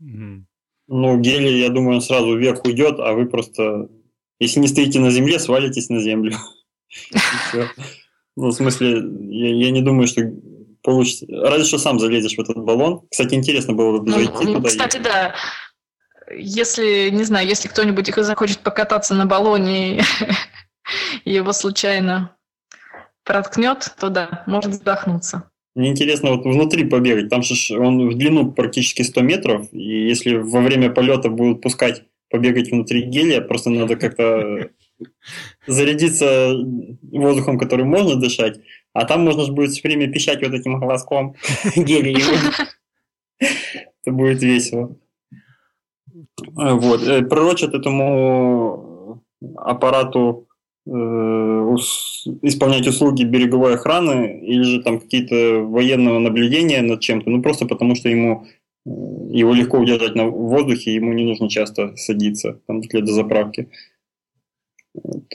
D: Ну, гелий, я думаю, сразу вверх уйдет, а вы просто, если не стоите на земле, свалитесь на землю. Ну, в смысле, я, я не думаю, что получится. Разве что сам залезешь в этот баллон. Кстати, интересно было бы зайти
C: ну,
D: туда.
C: Кстати, и... да. Если, не знаю, если кто-нибудь захочет покататься на баллоне и его случайно проткнет, то да, может задохнуться.
D: Мне интересно вот внутри побегать. Там же он в длину практически 100 метров, и если во время полета будут пускать побегать внутри гелия, просто надо как-то зарядиться воздухом, который можно дышать, а там можно же будет все время пищать вот этим голоском гелия. Это будет весело. Вот. Э, пророчат этому аппарату э, исполнять услуги береговой охраны или же там какие-то военного наблюдения над чем-то, ну просто потому что ему э, его легко удержать на воздухе, ему не нужно часто садиться там, для дозаправки.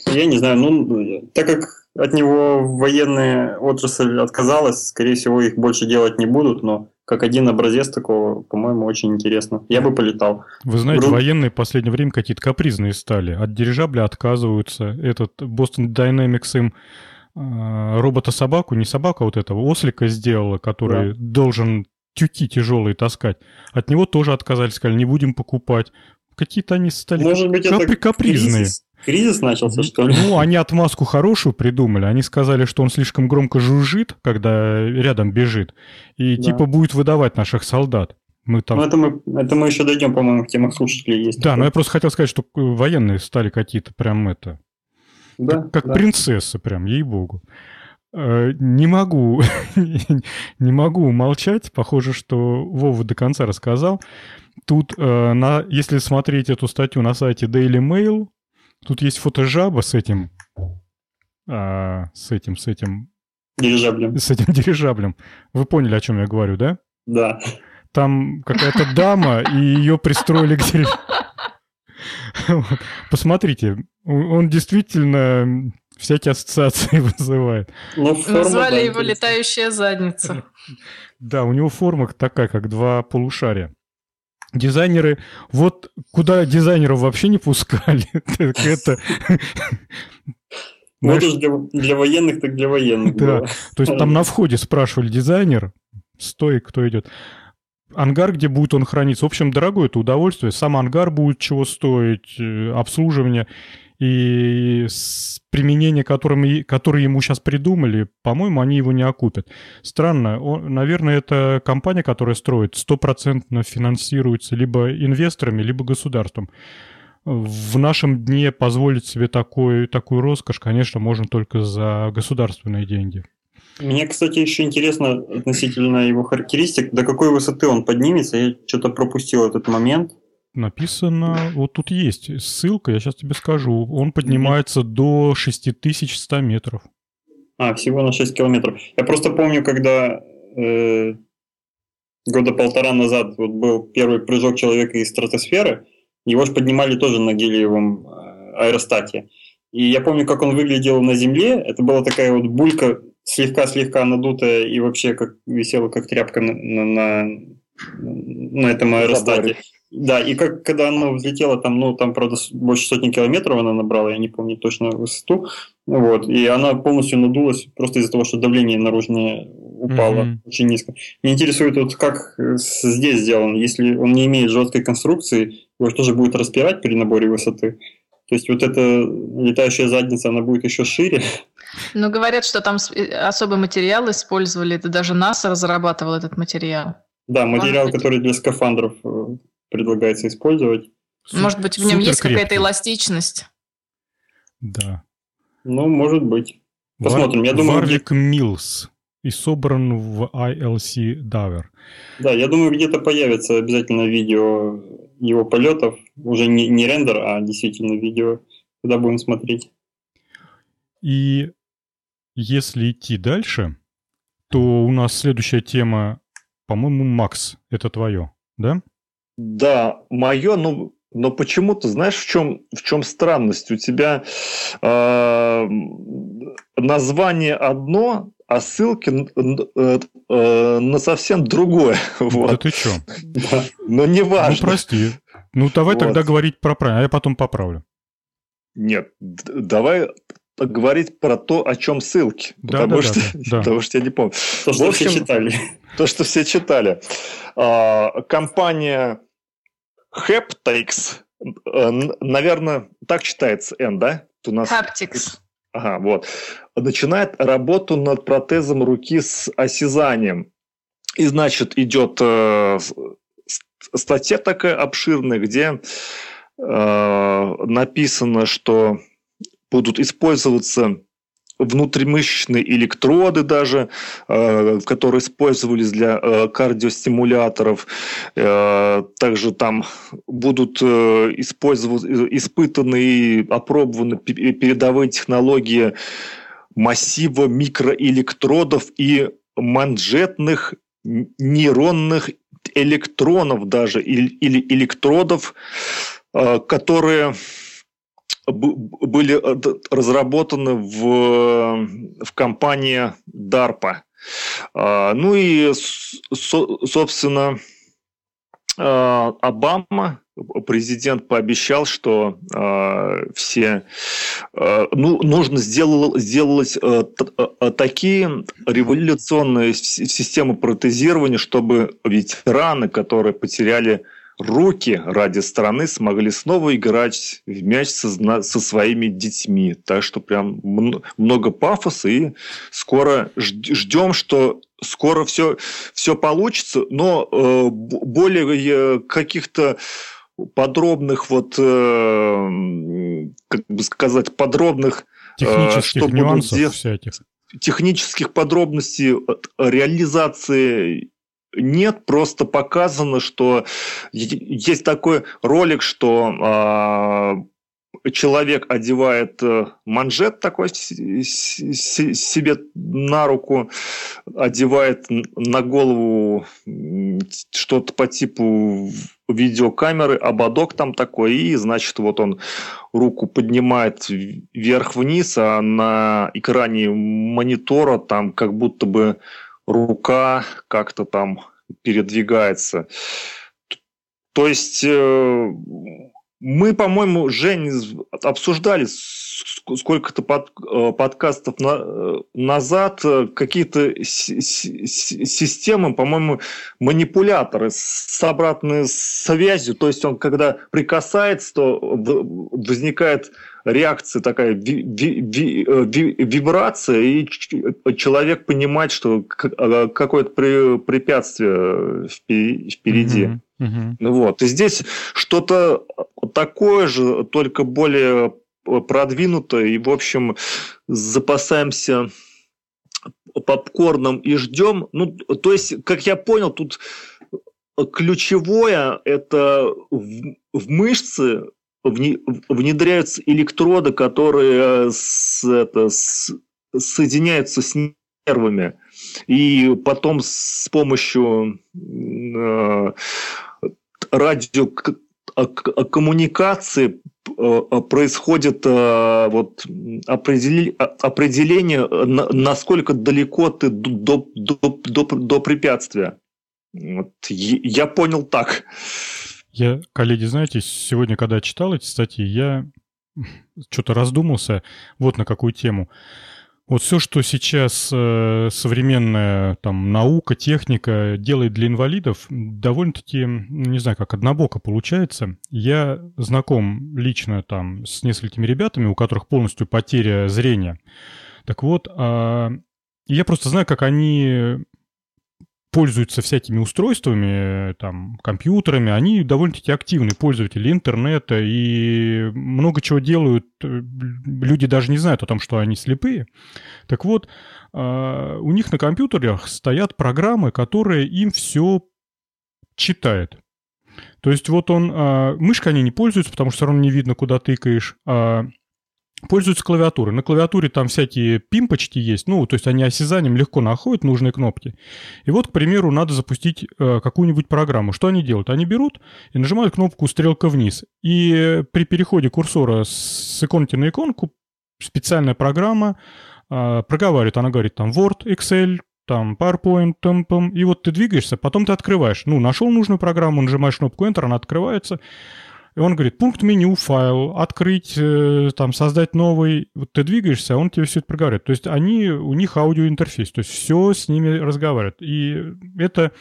D: Я не знаю, ну, так как от него военная отрасль отказалась, скорее всего, их больше делать не будут, но как один образец такого, по-моему, очень интересно. Я бы полетал.
A: Вы знаете, Гру... военные в последнее время какие-то капризные стали. От дирижабля отказываются. Этот Boston Dynamics им э, робота-собаку, не собака, а вот этого ослика сделала, который да. должен тюки тяжелые таскать. От него тоже отказались, сказали, не будем покупать. Какие-то они стали
D: Может быть, капри- это капризные. Кризис, кризис начался, что ли?
A: Ну, они отмазку хорошую придумали. Они сказали, что он слишком громко жужжит, когда рядом бежит, и да. типа будет выдавать наших солдат.
D: Мы там... Ну, это мы, это мы еще дойдем, по-моему, к темах слушателей есть.
A: Да, такое. но я просто хотел сказать, что военные стали какие-то прям это... Да, как, как да. принцессы прям, ей-богу. Э, не могу, не могу молчать. Похоже, что Вова до конца рассказал. Тут, э, на, если смотреть эту статью на сайте Daily Mail, тут есть фотожаба с этим, э, с этим, с этим...
D: Дирижаблем.
A: С этим дирижаблем. Вы поняли, о чем я говорю, да?
D: Да.
A: Там какая-то дама, и ее пристроили к дирижаблю. Посмотрите, он действительно всякие ассоциации вызывает.
C: Ну, Назвали его «Летающая задница».
A: Да, у него форма такая, как два полушария. Дизайнеры, вот куда дизайнеров вообще не пускали, это...
D: Вот уж для, для военных, так для военных.
A: Да, то есть там на входе спрашивали дизайнер, стой, кто идет. Ангар, где будет он храниться. В общем, дорогое это удовольствие. Сам ангар будет чего стоить, э, обслуживание и применение, которым, которые ему сейчас придумали, по-моему, они его не окупят. Странно. Он, наверное, это компания, которая строит, стопроцентно финансируется либо инвесторами, либо государством. В нашем дне позволить себе такой, такую роскошь, конечно, можно только за государственные деньги.
D: Мне, кстати, еще интересно относительно его характеристик, до какой высоты он поднимется. Я что-то пропустил этот момент.
A: Написано, вот тут есть ссылка, я сейчас тебе скажу. Он поднимается mm-hmm. до 6100 метров.
D: А, всего на 6 километров. Я просто помню, когда э, года полтора назад вот был первый прыжок человека из стратосферы, его же поднимали тоже на гелиевом э, аэростате. И я помню, как он выглядел на Земле. Это была такая вот булька слегка-слегка надутая и вообще как висела как тряпка на, на, на этом аэростате. Да, и как когда она взлетела, там, ну, там, правда, больше сотни километров она набрала, я не помню точно высоту, вот, и она полностью надулась просто из-за того, что давление наружное упало mm-hmm. очень низко. Меня интересует, вот как здесь сделано, если он не имеет жесткой конструкции, его тоже будет распирать при наборе высоты. То есть вот эта летающая задница, она будет еще шире.
C: Ну, говорят, что там особый материал использовали, это даже НАСА разрабатывал этот материал.
D: Да, материал, который для скафандров э, предлагается использовать.
C: Может быть, в нем есть какая-то эластичность?
A: Да.
D: Ну, может быть. Посмотрим. Я думаю,
A: Варлик Милс и собран в ILC Dover.
D: Да, я думаю, где-то появится обязательно видео его полетов. Уже не, не рендер, а действительно видео. Куда будем смотреть.
A: И если идти дальше, то у нас следующая тема, по-моему, Макс, это твое, да?
B: Да, мое, ну, но почему-то, знаешь, в чем, в чем странность? У тебя э, название одно, а ссылки э, э, на совсем другое.
A: Вот. Да ты что?
B: Но не важно.
A: Ну, прости. Ну, давай вот. тогда говорить про правильно, а я потом поправлю.
B: Нет, давай говорить про то, о чем ссылки. Да, потому, да, что, да, да. потому что я не помню.
D: То, что общем, все читали.
B: То, что все читали. А, компания Haptics, э, наверное, так читается N, да?
C: У нас... Haptics.
B: Ага, вот. Начинает работу над протезом руки с осязанием. И, значит, идет э, статья такая обширная, где э, написано, что будут использоваться внутримышечные электроды даже, э, которые использовались для э, кардиостимуляторов. Э, также там будут испытаны и опробованы передовые технологии массива микроэлектродов и манжетных нейронных электронов даже или электродов, которые были э, разработаны в, в компании DARPA. А, ну и, собственно, а, Обама, президент, пообещал, что э, все э, ну, нужно сделать, сделать э, такие революционные системы протезирования, чтобы ветераны, которые потеряли руки ради страны смогли снова играть в мяч со, со своими детьми. Так что прям много пафоса и скоро ждем, что скоро все, все получится, но э, более каких-то подробных вот, э, как бы сказать, подробных
A: э, технических что нюансов будут всяких.
B: Технических подробностей реализации нет, просто показано, что есть такой ролик, что э, человек одевает э, манжет такой себе на руку, одевает на голову что-то по типу видеокамеры, ободок там такой, и, значит, вот он руку поднимает вверх-вниз, а на экране монитора там как будто бы рука как-то там передвигается. То есть э, мы, по-моему, Жень, обсуждали сколько-то под, э, подкастов на, э, назад какие-то системы, по-моему, манипуляторы с обратной связью. То есть он, когда прикасается, то возникает реакция такая, ви, ви, ви, э, ви, вибрация, и человек понимает, что а, какое-то препятствие впереди. Uh-huh, uh-huh. Вот. И здесь что-то такое же, только более продвинутое, и, в общем, запасаемся попкорном и ждем. Ну, то есть, как я понял, тут ключевое это в, в мышцы внедряются электроды, которые э, с, это, с, соединяются с нервами. И потом с помощью э, радиокоммуникации э, происходит э, вот, определение, определение, насколько далеко ты до, до, до, до препятствия. Вот, я понял так.
A: Я, коллеги, знаете, сегодня, когда читал эти статьи, я что-то раздумался вот на какую тему. Вот все, что сейчас э, современная там наука, техника делает для инвалидов, довольно-таки, не знаю, как однобоко получается. Я знаком лично там с несколькими ребятами, у которых полностью потеря зрения. Так вот, э, я просто знаю, как они пользуются всякими устройствами, там, компьютерами, они довольно-таки активные пользователи интернета и много чего делают. Люди даже не знают о том, что они слепые. Так вот, а, у них на компьютерах стоят программы, которые им все читают. То есть вот он, а, мышкой они не пользуются, потому что все равно не видно, куда тыкаешь. Пользуются клавиатурой. На клавиатуре там всякие пимпочки есть, ну, то есть они осязанием легко находят нужные кнопки. И вот, к примеру, надо запустить э, какую-нибудь программу. Что они делают? Они берут и нажимают кнопку «Стрелка вниз». И при переходе курсора с иконки на иконку специальная программа э, проговаривает. Она говорит там Word, Excel, там PowerPoint, там, там, и вот ты двигаешься, потом ты открываешь. Ну, нашел нужную программу, нажимаешь кнопку Enter, она открывается, И он говорит, пункт меню, файл, открыть, э, там, создать новый. Вот ты двигаешься, а он тебе все это проговаривает. То есть они, у них аудиоинтерфейс, то есть все с ними разговаривает. И это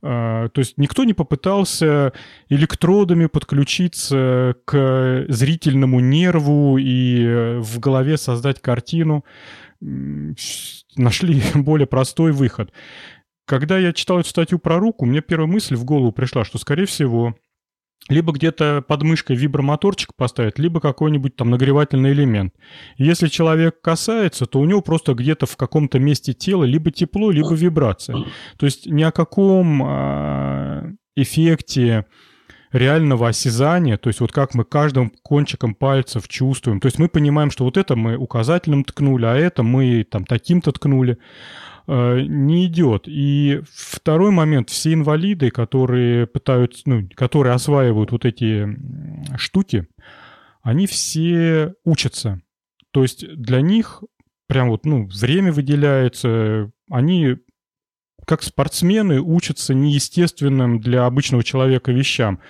A: а, то есть никто не попытался электродами подключиться к зрительному нерву и э, в голове создать картину. Нашли более простой выход. Когда я читал эту статью про руку, мне первая мысль в голову пришла, что, скорее всего, либо где-то под мышкой вибромоторчик поставить, либо какой-нибудь там нагревательный элемент. Если человек касается, то у него просто где-то в каком-то месте тела либо тепло, либо вибрация. То есть ни о каком э, эффекте реального осязания, то есть вот как мы каждым кончиком пальцев чувствуем. То есть мы понимаем, что вот это мы указательным ткнули, а это мы там таким-то ткнули. Э, не идет. И второй момент, все инвалиды, которые пытаются, ну, которые осваивают вот эти штуки, они все учатся. То есть для них прям вот, ну, время выделяется, они как спортсмены учатся неестественным для обычного человека вещам.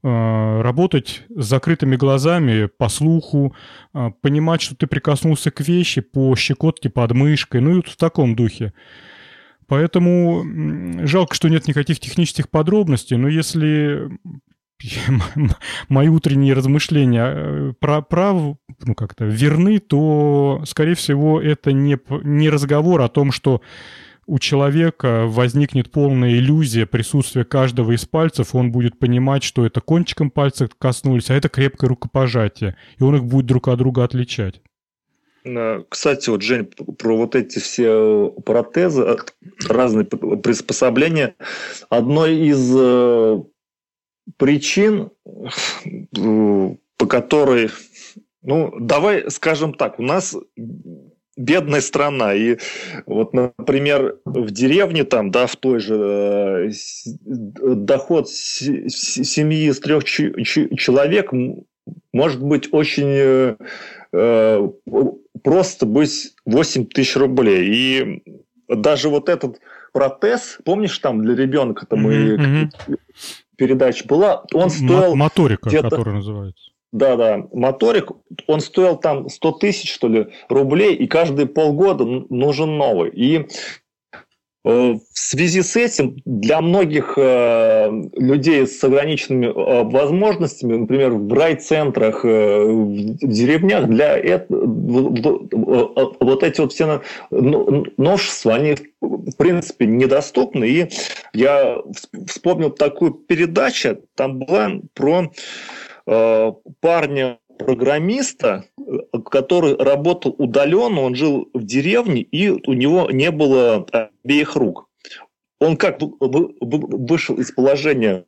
A: Э, работать с закрытыми глазами по слуху, э, понимать, что ты прикоснулся к вещи по щекотке под мышкой, ну и вот в таком духе. Поэтому жалко, что нет никаких технических подробностей, но если мои утренние размышления э, про прав, ну как-то верны, то, скорее всего, это не, не разговор о том, что у человека возникнет полная иллюзия присутствия каждого из пальцев, он будет понимать, что это кончиком пальца коснулись, а это крепкое рукопожатие, и он их будет друг от друга отличать.
B: Кстати, вот, Жень, про вот эти все протезы, разные приспособления. Одной из э, причин, э, по которой, ну, давай скажем так, у нас бедная страна. И вот, например, в деревне там, да, в той же э, доход семьи из трех человек может быть очень э, э, просто быть 8 тысяч рублей. И даже вот этот протез, помнишь, там для ребенка там mm-hmm. и передача была, он стоил...
A: Моторика, который называется.
B: Да, да. Моторик, он стоил там 100 тысяч, что ли, рублей, и каждые полгода нужен новый. И э, в связи с этим для многих э, людей с ограниченными э, возможностями, например, в райцентрах, в деревнях, для этого вот эти вот все новшества, они в принципе недоступны. И я вспомнил такую передачу, там была про Э, парня-программиста, который работал удаленно, он жил в деревне, и у него не было обеих рук. Он как вышел из положения?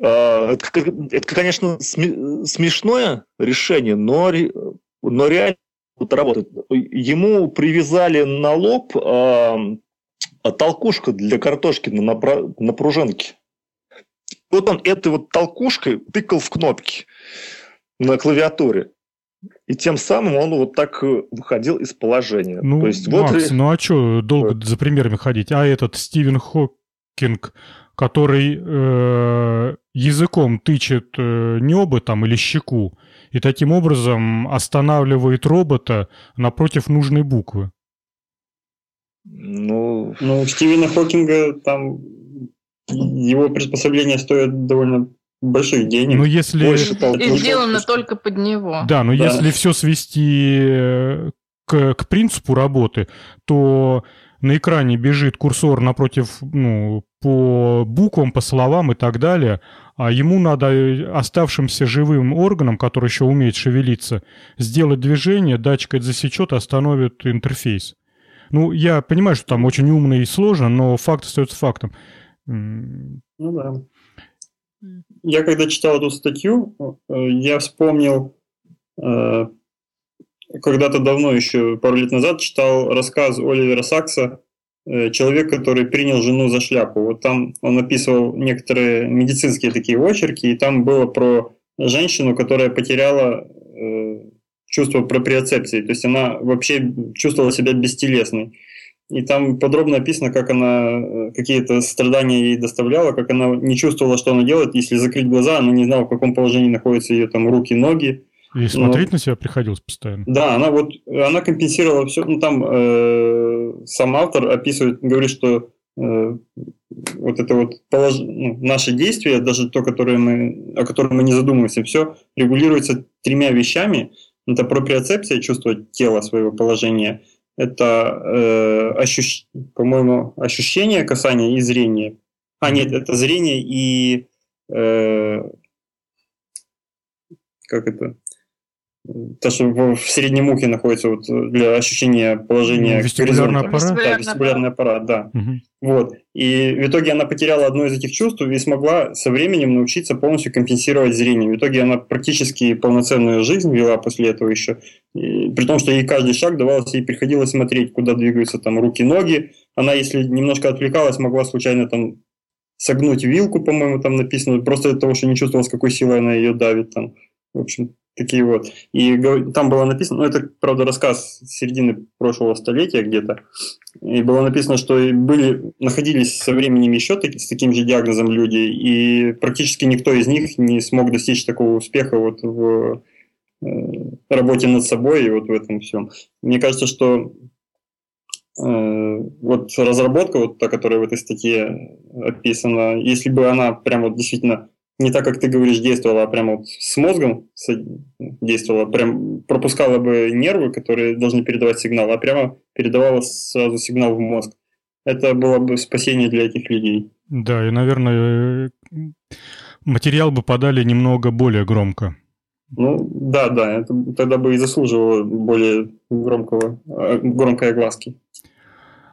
B: Э, это, конечно, смешное решение, но, но реально работает. Ему привязали на лоб э, толкушка для картошки на, на пружинке вот он этой вот толкушкой тыкал в кнопки на клавиатуре. И тем самым он вот так э, выходил из положения.
A: Ну, То есть, Макс, вот... ну а что долго за примерами ходить? А этот Стивен Хокинг, который э, языком тычет э, небо там или щеку, и таким образом останавливает робота напротив нужной буквы.
D: Ну, ну Стивена Хокинга там его приспособления стоят довольно больших денег.
A: Ну, если... Больше
C: И сделано только под него.
A: Да, но да. если все свести э, к, к принципу работы, то на экране бежит курсор напротив, ну, по буквам, по словам и так далее, а ему надо э, оставшимся живым органам, который еще умеет шевелиться, сделать движение, датчик это засечет, остановит интерфейс. Ну, я понимаю, что там очень умно и сложно, но факт остается фактом.
D: Ну да. Я когда читал эту статью, э, я вспомнил, э, когда-то давно, еще пару лет назад, читал рассказ Оливера Сакса э, «Человек, который принял жену за шляпу». Вот там он описывал некоторые медицинские такие очерки, и там было про женщину, которая потеряла чувство проприоцепции, то есть она вообще чувствовала себя бестелесной. И там подробно описано, как она э, какие-то страдания ей доставляла, как она не чувствовала, что она делает. Если закрыть глаза, она не знала, в каком положении находятся ее там руки, ноги.
A: И смотреть Но... на себя приходилось постоянно.
D: Да, она вот она компенсировала все. Ну там э, сам автор описывает, говорит, что э, вот это вот полож... ну, наши действия, даже то, которое мы, о котором мы не задумываемся, все регулируется тремя вещами. Это проприоцепция, чувство тела своего положения – это, э, ощущ... по-моему, ощущение касания и зрение. А, нет, это зрение и... Э, как это? То, что в, среднем ухе находится вот для ощущения положения
A: вестибулярный аппарат.
D: Вестибулярный да, вестибулярный аппарат, да. Угу. Вот. И в итоге она потеряла одно из этих чувств и смогла со временем научиться полностью компенсировать зрение. В итоге она практически полноценную жизнь вела после этого еще. И, при том, что ей каждый шаг давался, ей приходилось смотреть, куда двигаются там руки, ноги. Она, если немножко отвлекалась, могла случайно там согнуть вилку, по-моему, там написано, просто из-за того, что не чувствовала, с какой силой она ее давит там. В общем, Такие вот. И там было написано, ну это, правда, рассказ середины прошлого столетия где-то, и было написано, что были, находились со временем еще таки, с таким же диагнозом люди, и практически никто из них не смог достичь такого успеха вот в э, работе над собой и вот в этом всем. Мне кажется, что э, вот разработка, вот та, которая в этой статье описана, если бы она прям вот действительно не так, как ты говоришь, действовала, а прямо вот с мозгом действовала, прям пропускала бы нервы, которые должны передавать сигнал, а прямо передавала сразу сигнал в мозг. Это было бы спасение для этих людей.
A: Да, и, наверное, материал бы подали немного более громко.
D: Ну, да, да, это тогда бы и заслуживало более громкого, э, громкой огласки.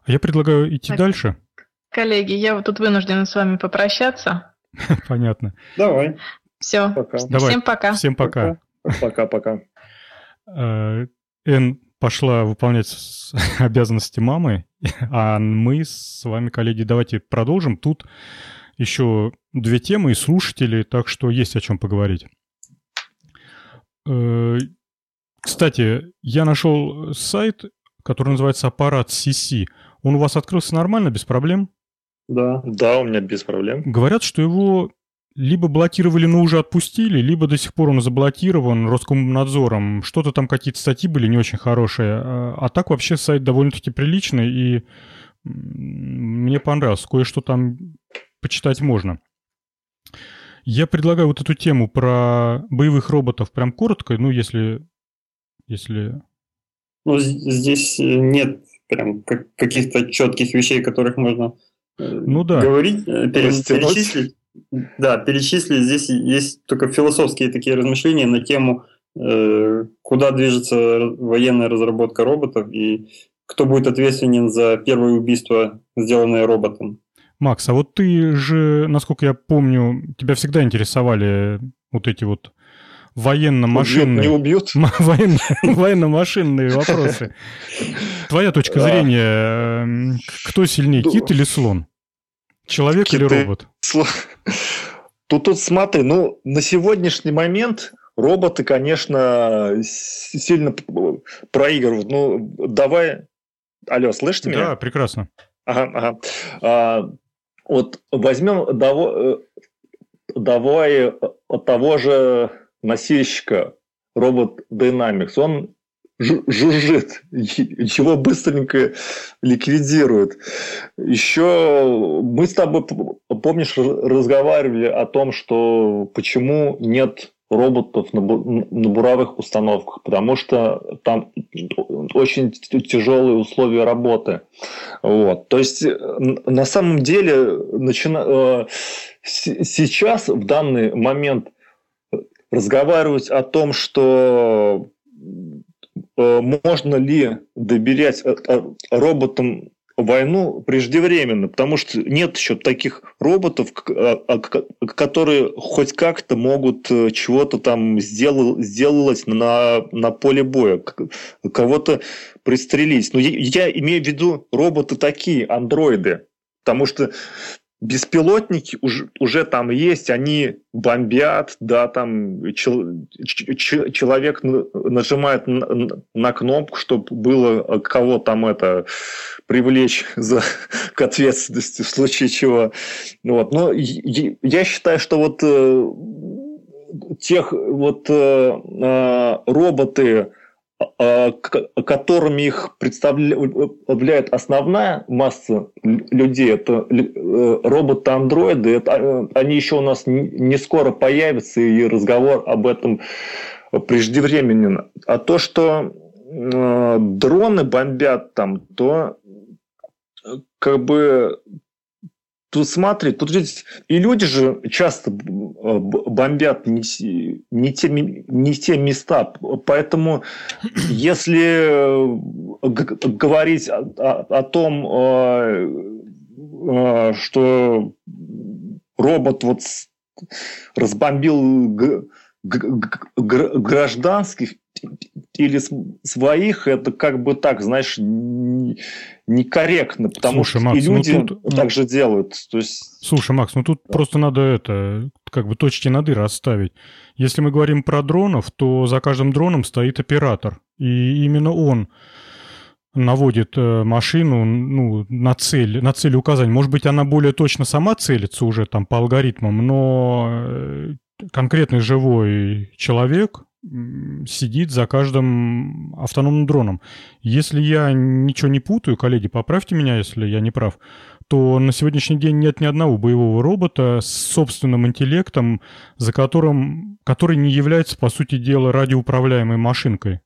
A: Я предлагаю идти так, дальше.
C: Коллеги, я вот тут вынуждена с вами попрощаться.
A: Понятно.
D: Давай.
C: Все. Пока. Давай. Всем пока.
A: Всем пока.
B: Пока-пока.
A: Эн пошла выполнять обязанности мамы, а мы с вами, коллеги, давайте продолжим. Тут еще две темы и слушатели, так что есть о чем поговорить. Э, кстати, я нашел сайт, который называется аппарат CC. Он у вас открылся нормально, без проблем?
B: Да. Да, у меня без проблем.
A: Говорят, что его либо блокировали, но уже отпустили, либо до сих пор он заблокирован Роскомнадзором. Что-то там какие-то статьи были не очень хорошие. А, а так вообще сайт довольно-таки приличный, и мне понравился. Кое-что там почитать можно. Я предлагаю вот эту тему про боевых роботов прям коротко, ну, если... если...
D: Ну, здесь нет прям каких-то четких вещей, которых можно
A: ну да.
D: говорить, э, перечислить. Да, перечислить. Здесь есть только философские такие размышления на тему, э, куда движется военная разработка роботов и кто будет ответственен за первое убийство, сделанное роботом.
A: Макс, а вот ты же, насколько я помню, тебя всегда интересовали вот эти вот военно-машинные...
B: Убьют,
A: не убьют? Военно-машинные вопросы. Твоя точка зрения, кто сильнее, кит или слон? Человек или робот?
B: Тут, тут смотри, ну, на сегодняшний момент роботы, конечно, сильно проигрывают. Ну, давай... Алло, слышите меня?
A: Да, прекрасно.
B: Ага, ага. А, вот возьмем давай, давай от того же носильщика робот Dynamics, он жужжит, чего быстренько ликвидирует. Еще мы с тобой, помнишь, разговаривали о том, что почему нет роботов на, на буровых установках, потому что там очень тяжелые условия работы. Вот. То есть, на самом деле, начина... Э, сейчас, в данный момент, разговаривать о том, что э, можно ли доверять э, э, роботам войну преждевременно, потому что нет еще таких роботов, которые хоть как-то могут чего-то там сделать, сделать на, на поле боя, кого-то пристрелить. Но я, я имею в виду роботы такие, андроиды, потому что беспилотники уже, уже там есть, они бомбят, да, там чел, ч, человек нажимает на, на кнопку, чтобы было кого там это привлечь за, к ответственности в случае чего. Вот. Но я считаю, что вот э, тех вот э, э, роботы, которыми их представляет основная масса людей, это э, роботы-андроиды, э, они еще у нас не скоро появятся, и разговор об этом преждевременен. А то, что э, дроны бомбят там, то как бы Тут смотри, тут ведь и люди же часто э, бомбят не, не, те, не те места. Поэтому если э, говорить о, о, о том, э, что робот вот разбомбил гражданских или своих, это как бы так, знаешь, некорректно, потому Слушай, что Макс, и ну люди ну тут, так же делают. То есть...
A: Слушай, Макс, ну тут да. просто надо это, как бы точки над «и» расставить. Если мы говорим про дронов, то за каждым дроном стоит оператор, и именно он наводит э, машину ну, на цель, на цель указания. Может быть, она более точно сама целится уже там по алгоритмам, но э, конкретный живой человек сидит за каждым автономным дроном. Если я ничего не путаю, коллеги, поправьте меня, если я не прав, то на сегодняшний день нет ни одного боевого робота с собственным интеллектом, за которым, который не является, по сути дела, радиоуправляемой машинкой.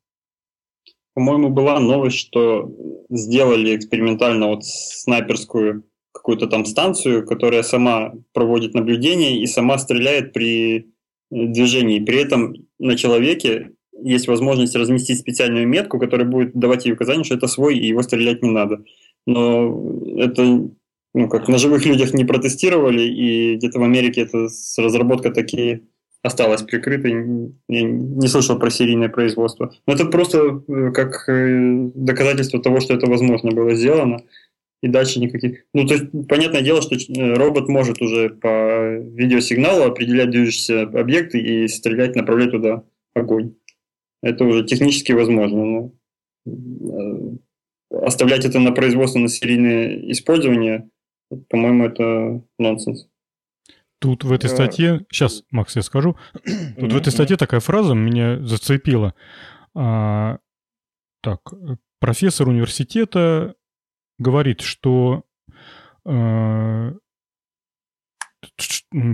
D: По-моему, была новость, что сделали экспериментально вот снайперскую какую-то там станцию, которая сама проводит наблюдение и сама стреляет при движении. При этом на человеке есть возможность разместить специальную метку, которая будет давать ей указание, что это свой, и его стрелять не надо. Но это ну, как на живых людях не протестировали, и где-то в Америке эта разработка такие осталась прикрытой. Я не слышал про серийное производство. Но это просто э, как э, доказательство того, что это возможно было сделано и дальше никаких... Ну, то есть, понятное дело, что э, робот может уже по видеосигналу определять движущиеся объекты и стрелять, направлять туда огонь. Это уже технически возможно, но э, оставлять это на производство, на серийное использование, по-моему, это нонсенс.
A: Тут в этой э, статье, сейчас, Макс, я скажу, тут в этой статье такая фраза меня зацепила. А, так, профессор университета говорит, что э,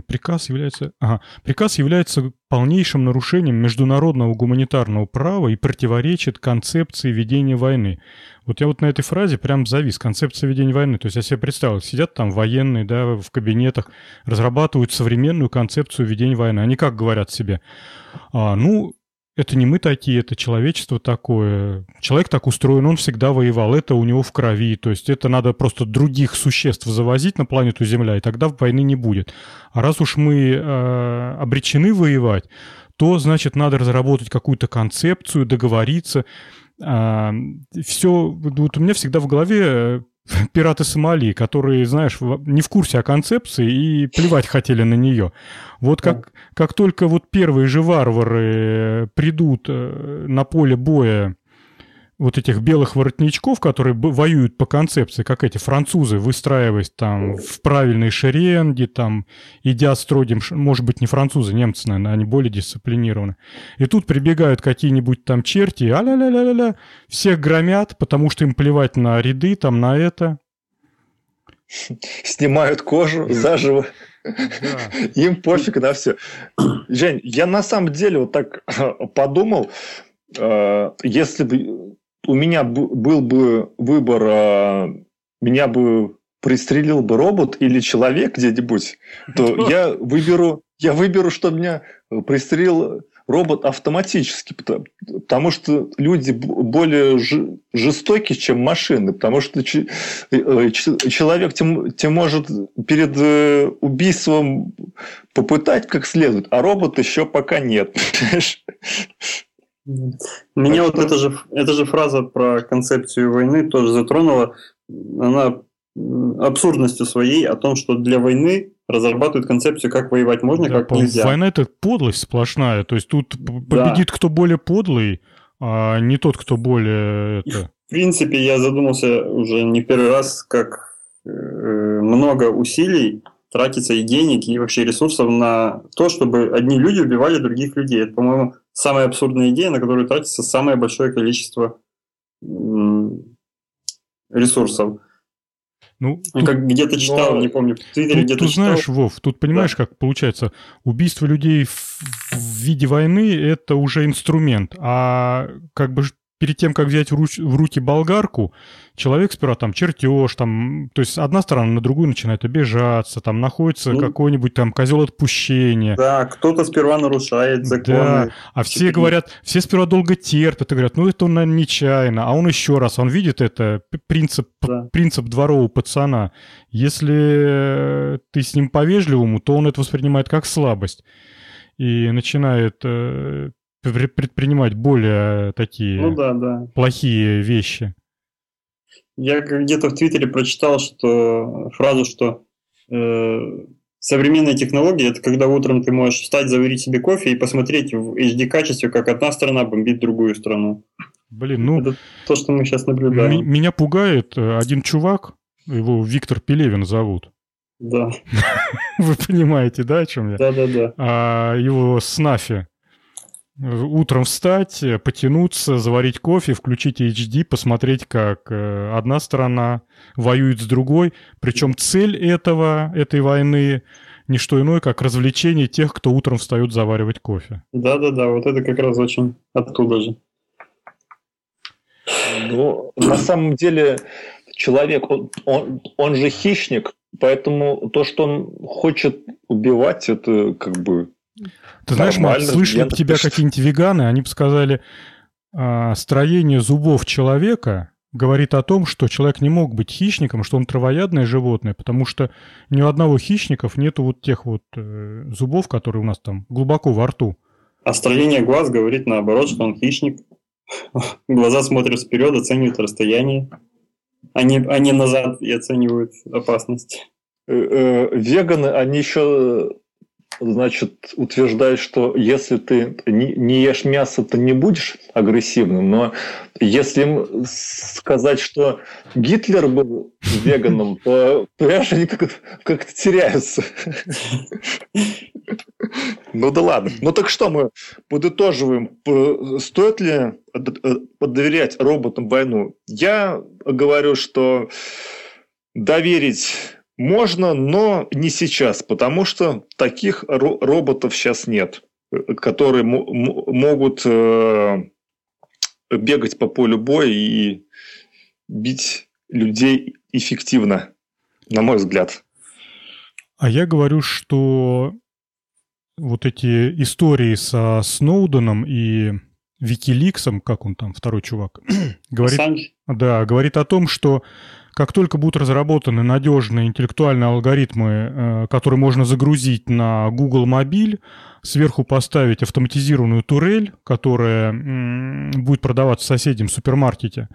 A: приказ является, ага, приказ является полнейшим нарушением международного гуманитарного права и противоречит концепции ведения войны. Вот я вот на этой фразе прям завис. Концепция ведения войны. То есть я себе представил, сидят там военные, да, в кабинетах, разрабатывают современную концепцию ведения войны. Они как говорят себе? А, ну, это не мы такие, это человечество такое. Человек так устроен, он всегда воевал, это у него в крови. То есть это надо просто других существ завозить на планету Земля, и тогда войны не будет. А раз уж мы э, обречены воевать, то, значит, надо разработать какую-то концепцию, договориться. Э, все, вот у меня всегда в голове э, пираты Сомали, которые, знаешь, не в курсе о концепции и плевать хотели на нее. Вот как, как только вот первые же варвары придут э, на поле боя вот этих белых воротничков, которые воюют по концепции, как эти французы, выстраиваясь там в правильной шеренге, там, идя строгим, может быть, не французы, немцы, наверное, они более дисциплинированы. И тут прибегают какие-нибудь там черти, а-ля-ля-ля-ля, всех громят, потому что им плевать на ряды, там, на это.
B: Снимают кожу заживо. Им пофиг на все. Жень, я на самом деле вот так подумал, э, если бы у меня был бы выбор, а, меня бы пристрелил бы робот или человек где-нибудь, то я выберу, я выберу, что меня пристрелил робот автоматически, потому, потому что люди более жестокие, чем машины, потому что ч, э, человек тем, тем может перед э, убийством попытать как следует, а робот еще пока нет.
D: Меня вот эта же, эта же фраза про концепцию войны тоже затронула. Она абсурдностью своей о том, что для войны разрабатывают концепцию, как воевать можно, да, как нельзя.
A: Война это подлость сплошная. То есть тут победит да. кто более подлый, а не тот, кто более это.
D: В принципе, я задумался уже не первый раз, как э, много усилий тратится и денег, и вообще ресурсов на то, чтобы одни люди убивали других людей. Это, по-моему, самая абсурдная идея, на которую тратится самое большое количество ресурсов. Ну, тут, как где-то читал, но... не помню, в Твиттере
A: где-то читал. знаешь, Вов, тут понимаешь, да. как получается, убийство людей в, в виде войны – это уже инструмент, а как бы перед тем, как взять в, руч, в руки болгарку, человек сперва там чертеж, там, то есть одна сторона на другую начинает обижаться, там находится ну, какой-нибудь там козел отпущения.
D: Да, кто-то сперва нарушает законы. Да,
A: а все говорят, все сперва долго терпят и говорят, ну это он, наверное, нечаянно, а он еще раз, он видит это, принцип, да. принцип дворового пацана. Если ты с ним по-вежливому, то он это воспринимает как слабость и начинает э, предпринимать более такие ну, да, да. плохие вещи.
D: Я где-то в Твиттере прочитал что фразу, что э, современные технологии это когда утром ты можешь встать, заварить себе кофе и посмотреть в HD качестве, как одна страна бомбит другую страну.
A: Блин, ну...
D: Это то, что мы сейчас наблюдаем.
A: Меня пугает э, один чувак, его Виктор Пелевин зовут.
D: Да.
A: Вы понимаете, да, о чем я?
D: Да-да-да.
A: А, его Снафи утром встать, потянуться, заварить кофе, включить HD, посмотреть, как э, одна сторона воюет с другой. Причем цель этого, этой войны не что иное, как развлечение тех, кто утром встают заваривать кофе.
D: Да-да-да, вот это как раз очень оттуда же.
B: Ну, на самом деле человек, он, он, он же хищник, поэтому то, что он хочет убивать, это как бы
A: ты знаешь, Марк, слышали бы тебя какие-нибудь веганы, они бы сказали, а, строение зубов человека говорит о том, что человек не мог быть хищником, что он травоядное животное, потому что ни у одного хищников нету вот тех вот э, зубов, которые у нас там глубоко во рту.
D: А строение глаз говорит наоборот, что он хищник. Глаза смотрят вперед, оценивают расстояние. Они, они назад и оценивают опасность.
B: Э, э, веганы, они еще значит, утверждает, что если ты не, ешь мясо, то не будешь агрессивным, но если сказать, что Гитлер был веганом, то, понимаешь, они как-то как теряются. Ну да ладно. Ну так что мы подытоживаем? Стоит ли доверять роботам войну? Я говорю, что доверить можно, но не сейчас, потому что таких роботов сейчас нет, которые могут э, бегать по полю боя и бить людей эффективно, на мой взгляд.
A: А я говорю, что вот эти истории со Сноуденом и Викиликсом, как он там, второй чувак, говорит, да, говорит о том, что как только будут разработаны надежные интеллектуальные алгоритмы, э, которые можно загрузить на Google Мобиль, сверху поставить автоматизированную турель, которая будет продаваться соседям в супермаркете,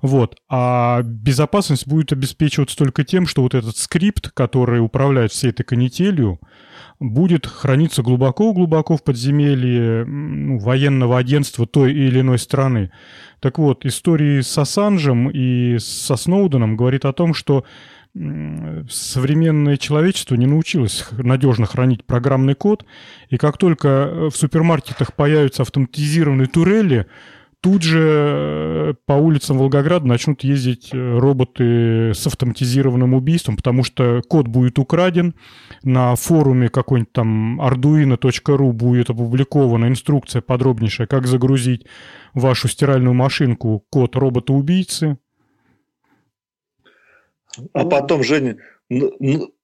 A: вот. А безопасность будет обеспечиваться только тем, что вот этот скрипт, который управляет всей этой канителью, будет храниться глубоко-глубоко в подземелье ну, военного агентства той или иной страны. Так вот, истории с Ассанжем и со Сноуденом говорит о том, что современное человечество не научилось надежно хранить программный код, и как только э, в супермаркетах появятся автоматизированные турели, Тут же э, по улицам Волгограда начнут ездить э, роботы с автоматизированным убийством, потому что код будет украден, на форуме какой-нибудь там arduino.ru будет опубликована инструкция подробнейшая, как загрузить вашу стиральную машинку код робота-убийцы.
B: А потом, Женя,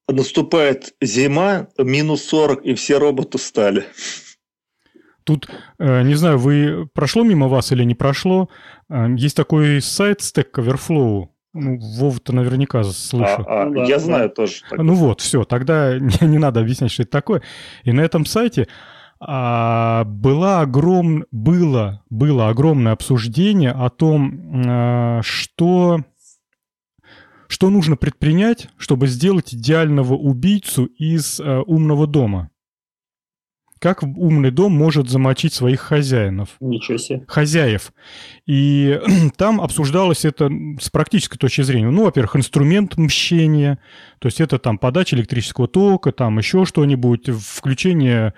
B: наступает зима, минус 40, и все роботы стали.
A: Тут, э, не знаю, вы прошло мимо вас или не прошло, э, есть такой сайт Stack Overflow. Ну, Вов-то наверняка слышал.
B: А, а, ну, я знаю тоже.
A: Ну вот, все, тогда не, не надо объяснять, что это такое. И на этом сайте была огром... было, было огромное обсуждение о том, а, что что нужно предпринять, чтобы сделать идеального убийцу из э, умного дома? Как умный дом может замочить своих хозяинов?
D: Ничего себе.
A: Хозяев. И там обсуждалось это с практической точки зрения. Ну, во-первых, инструмент мщения, то есть это там подача электрического тока, там еще что-нибудь, включение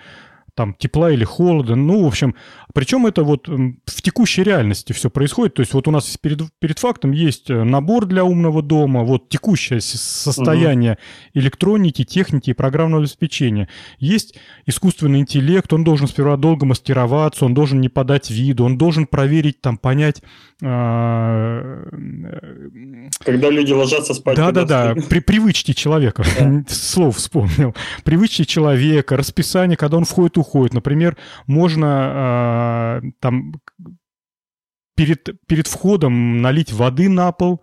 A: там тепла или холода. Ну, в общем, причем это вот в текущей реальности все происходит. То есть вот у нас перед, перед фактом есть э, набор для умного дома, вот текущее состояние угу. электроники, техники и программного обеспечения. Есть искусственный интеллект, он должен сперва долго мастероваться, он должен не подать виду, он должен проверить, там, понять...
D: А, Когда люди ложатся спать.
A: Да-да-да, при, привычки человека, слов вспомнил. Привычки человека, расписание, когда он входит, уходит. Например, можно э, там перед, перед входом налить воды на пол,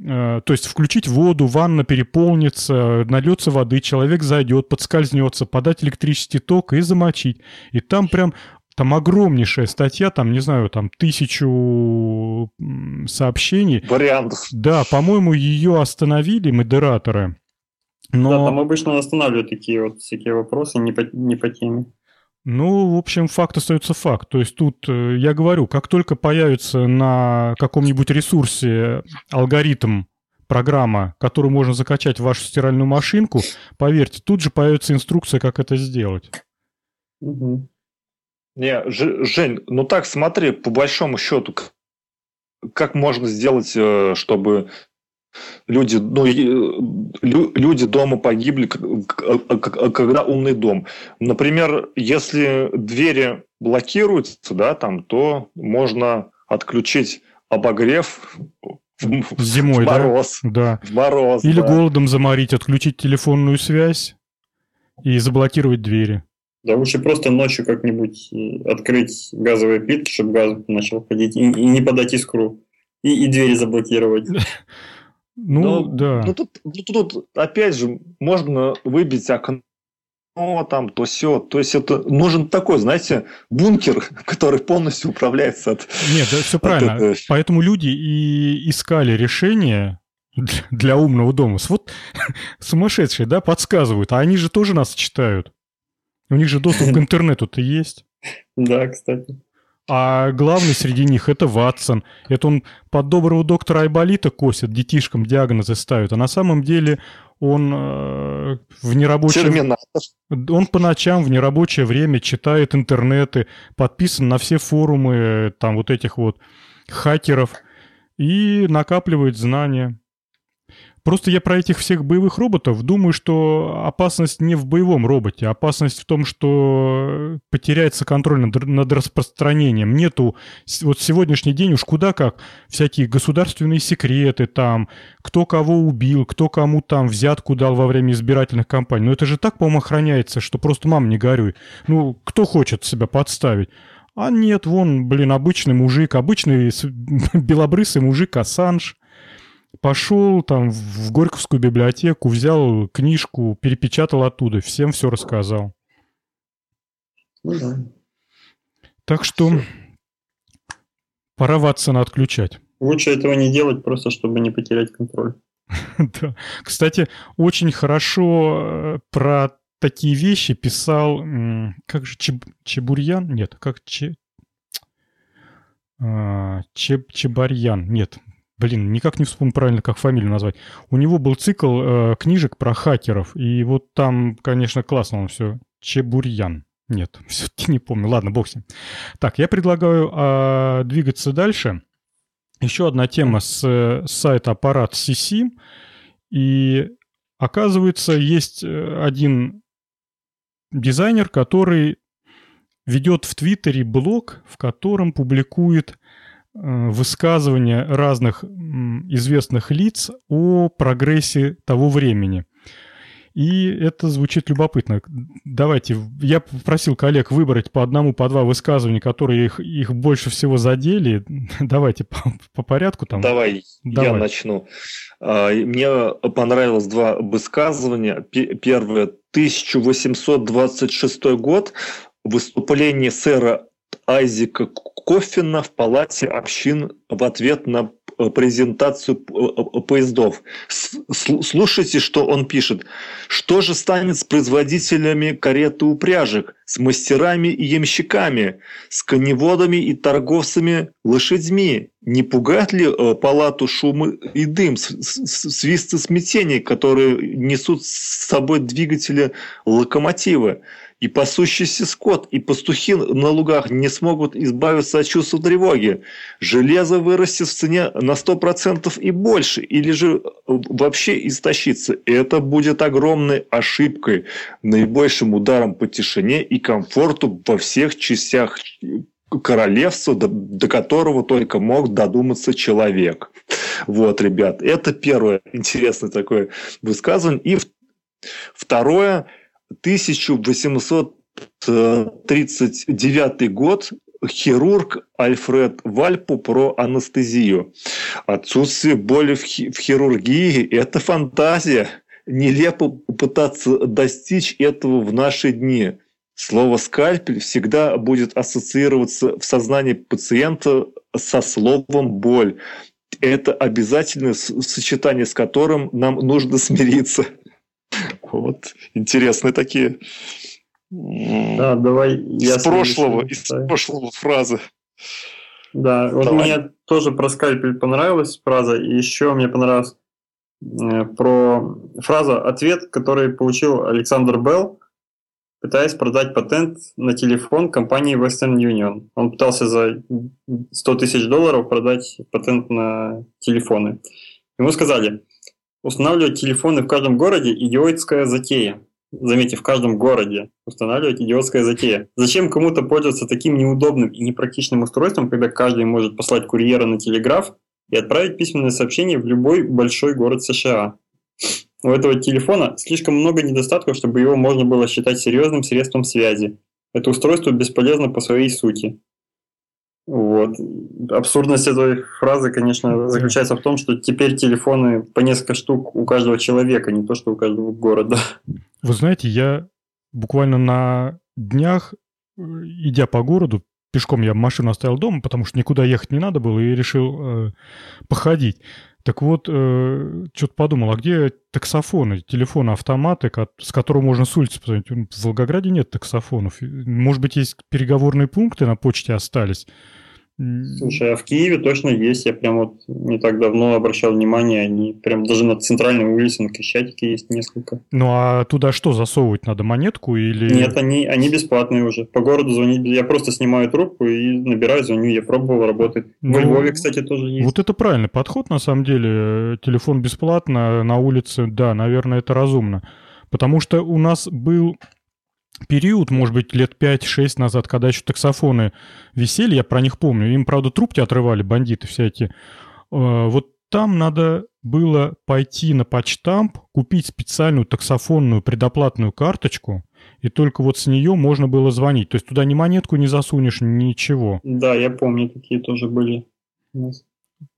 A: э, то есть включить воду, ванна переполнится, нальется воды, человек зайдет, подскользнется, подать электрический ток и замочить. И там прям там огромнейшая статья, там, не знаю, там тысячу сообщений.
B: Вариантов.
A: Да, по-моему, ее остановили модераторы.
D: Но... Да, там обычно останавливают такие вот всякие вопросы не по, не по теме.
A: Ну, в общем, факт остается факт. То есть тут, э, я говорю, как только появится на каком-нибудь ресурсе алгоритм, программа, которую можно закачать в вашу стиральную машинку, поверьте, тут же появится инструкция, как это сделать.
B: Угу. Не, Жень, ну так смотри, по большому счету, как можно сделать, э, чтобы Люди, ну, люди дома погибли, когда умный дом. Например, если двери блокируются, да, там, то можно отключить обогрев
A: Зимой,
B: в мороз.
A: Да?
B: В мороз,
A: Или да. голодом заморить, отключить телефонную связь и заблокировать двери.
D: Да лучше просто ночью как-нибудь э, открыть газовые плитки, чтобы газ начал ходить, и, и не подать искру, и, и двери заблокировать.
A: Ну, Но, да.
B: Ну тут, ну, тут, опять же, можно выбить окно там, то все. То есть это нужен такой, знаете, бункер, который полностью управляется от...
A: Нет, да, все правильно. Этого. Поэтому люди и искали решение для, для умного дома. Вот сумасшедшие, да, подсказывают. А они же тоже нас читают. У них же доступ к интернету-то есть.
D: Да, кстати.
A: А главный среди них это Ватсон. Это он под доброго доктора Айболита косит, детишкам диагнозы ставит. А на самом деле он э, в нерабочее... Терминатор. Он по ночам в нерабочее время читает интернеты, подписан на все форумы там вот этих вот хакеров и накапливает знания. Просто я про этих всех боевых роботов думаю, что опасность не в боевом роботе, опасность в том, что потеряется контроль над, над распространением. Нету вот сегодняшний день уж куда как всякие государственные секреты там, кто кого убил, кто кому там взятку дал во время избирательных кампаний. Но это же так, по-моему, охраняется, что просто мам не горюй. Ну, кто хочет себя подставить? А нет, вон, блин, обычный мужик, обычный белобрысый мужик Ассанж пошел там в Горьковскую библиотеку, взял книжку, перепечатал оттуда, всем все рассказал. Ну, да. Так что все. пора Ватсона отключать.
D: Лучше этого не делать, просто чтобы не потерять контроль.
A: да. Кстати, очень хорошо э, про такие вещи писал, как же, Чеб, Чебурьян? Нет, как Че... А, Чеб, Чебарьян. Нет, блин, никак не вспомню правильно, как фамилию назвать. У него был цикл э, книжек про хакеров, и вот там, конечно, классно он все. Чебурьян. Нет, все-таки не помню. Ладно, бог с ним. Так, я предлагаю э, двигаться дальше. Еще одна тема с, с сайта аппарат CC. И оказывается, есть э, один дизайнер, который ведет в Твиттере блог, в котором публикует Э, высказывания разных известных лиц о прогрессе того времени. И это звучит любопытно. Давайте, я попросил коллег выбрать по одному, по два высказывания, которые их, их больше всего задели. Давайте по, по порядку там.
B: Давай, Давай, я начну. А, мне понравилось два высказывания. Первое, 1826 год, выступление сэра Айзека Коффина в Палате общин в ответ на презентацию поездов. Слушайте, что он пишет. Что же станет с производителями кареты упряжек, с мастерами и ямщиками, с коневодами и торговцами лошадьми? Не пугает ли палату шумы и дым, свисты смятений, которые несут с собой двигатели локомотивы? И пасущийся скот, и пастухи на лугах не смогут избавиться от чувства тревоги. Железо вырастет в цене на 100% и больше, или же вообще истощится. Это будет огромной ошибкой, наибольшим ударом по тишине и комфорту во всех частях королевства, до, до которого только мог додуматься человек. Вот, ребят, это первое интересное такое высказывание. И второе – 1839 год хирург Альфред Вальпу про анестезию. Отсутствие боли в хирургии – это фантазия. Нелепо пытаться достичь этого в наши дни. Слово «скальпель» всегда будет ассоциироваться в сознании пациента со словом «боль». Это обязательное сочетание, с которым нам нужно смириться. Вот интересные такие.
D: Да, давай
B: я из прошлого, из прошлого фразы.
D: Да, вот давай. мне тоже про скальпель понравилась фраза, и еще мне понравилась э, про фраза ответ, который получил Александр Белл, пытаясь продать патент на телефон компании Western Union. Он пытался за 100 тысяч долларов продать патент на телефоны. Ему сказали, Устанавливать телефоны в каждом городе – идиотская затея. Заметьте, в каждом городе устанавливать идиотская затея. Зачем кому-то пользоваться таким неудобным и непрактичным устройством, когда каждый может послать курьера на телеграф и отправить письменное сообщение в любой большой город США? У этого телефона слишком много недостатков, чтобы его можно было считать серьезным средством связи. Это устройство бесполезно по своей сути. Вот. Абсурдность этой фразы, конечно, заключается в том, что теперь телефоны по несколько штук у каждого человека, не то, что у каждого города.
A: Вы знаете, я буквально на днях, э, идя по городу, пешком я машину оставил дома, потому что никуда ехать не надо было, и решил э, походить. Так вот, э, что-то подумал, а где таксофоны, телефоны, автоматы, с которого можно с улицы позвонить? В Волгограде нет таксофонов. Может быть, есть переговорные пункты на почте остались?
D: Слушай, а в Киеве точно есть. Я прям вот не так давно обращал внимание, они прям даже на центральной улице на Крещатике есть несколько.
A: Ну а туда что, засовывать надо монетку или...
D: Нет, они, они бесплатные уже. По городу звонить, я просто снимаю трубку и набираю, звоню, я пробовал, работает. Ну, Во Львове, кстати, тоже есть.
A: Вот это правильный подход, на самом деле. Телефон бесплатно на улице, да, наверное, это разумно. Потому что у нас был период, может быть, лет 5-6 назад, когда еще таксофоны висели, я про них помню, им, правда, трубки отрывали бандиты всякие. Э, вот там надо было пойти на почтамп, купить специальную таксофонную предоплатную карточку, и только вот с нее можно было звонить. То есть туда ни монетку не засунешь, ничего.
D: Да, я помню, такие тоже были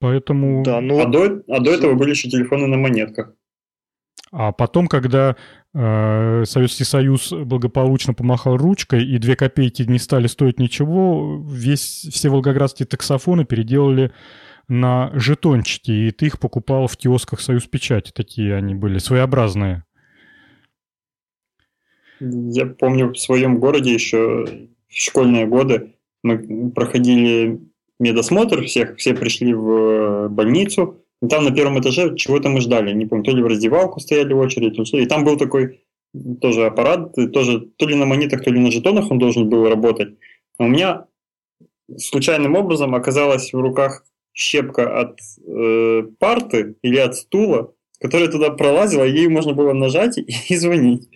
A: Поэтому...
D: Да, ну... а, до, а до этого были еще телефоны на монетках.
A: А потом, когда э, Советский Союз благополучно помахал ручкой, и две копейки не стали стоить ничего, весь, все волгоградские таксофоны переделали на жетончики, и ты их покупал в киосках Союз Печати. Такие они были, своеобразные.
D: Я помню в своем городе еще в школьные годы мы проходили медосмотр всех, все пришли в больницу, и там на первом этаже чего-то мы ждали, не помню, то ли в раздевалку стояли в очередь, то ли И там был такой тоже аппарат, тоже то ли на монетах, то ли на жетонах он должен был работать. А у меня случайным образом оказалась в руках щепка от э, парты или от стула, которая туда пролазила, ей можно было нажать и, и звонить.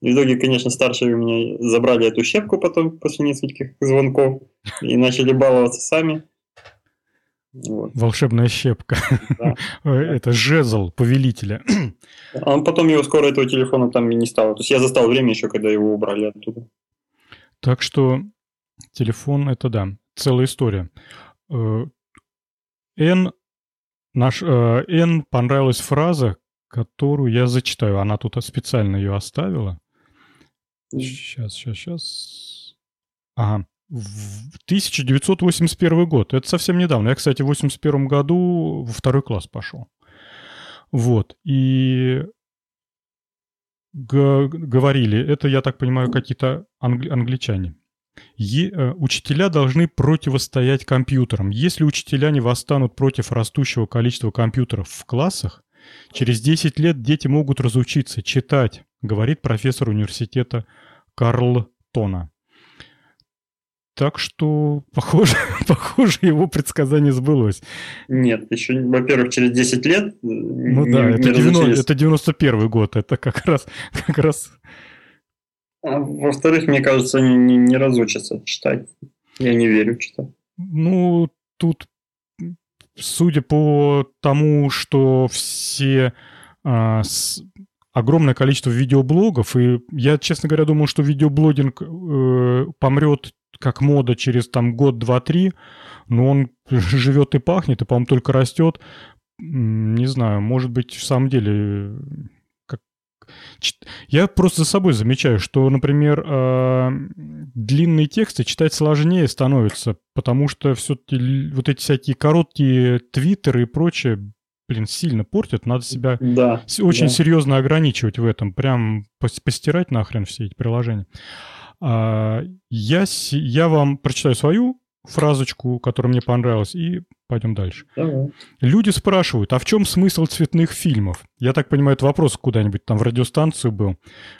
D: В итоге, конечно, старшие у меня забрали эту щепку потом после нескольких звонков и начали баловаться сами.
A: Вот. Волшебная щепка. Да. Это жезл повелителя.
D: А потом его скоро этого телефона там и не стало. То есть я застал время еще, когда его убрали оттуда.
A: Так что телефон это да, целая история. Н, э, наш, Н понравилась фраза, которую я зачитаю. Она тут специально ее оставила. Сейчас, сейчас, сейчас. Ага. 1981 год. Это совсем недавно. Я, кстати, в 81 году во второй класс пошел. Вот. И говорили, это, я так понимаю, какие-то англи- англичане. Е- э, учителя должны противостоять компьютерам. Если учителя не восстанут против растущего количества компьютеров в классах, через 10 лет дети могут разучиться читать, говорит профессор университета Карл Тона. Так что, похоже, похоже, его предсказание сбылось.
D: Нет, еще, во-первых, через 10 лет... Э,
A: ну не, да, это, не 90, это 91 год, это как раз... Как раз...
D: А, во-вторых, мне кажется, они не, не разучатся читать. Я не верю, что...
A: Ну, тут, судя по тому, что все... А, с, огромное количество видеоблогов, и я, честно говоря, думал, что видеоблогинг э, помрет как мода через там год, два, три, но он живет и пахнет, и, по-моему, только растет. Не знаю, может быть, в самом деле... Как... Я просто за собой замечаю, что, например, э, длинные тексты читать сложнее становится, потому что все-таки вот эти всякие короткие твиттеры и прочее, блин, сильно портят. Надо себя да, очень да. серьезно ограничивать в этом. Прям постирать нахрен все эти приложения. А, я, я вам прочитаю свою фразочку, которая мне понравилась, и пойдем дальше. Давай. Люди спрашивают, а в чем смысл цветных фильмов? Я так понимаю, это вопрос куда-нибудь там в радиостанцию был.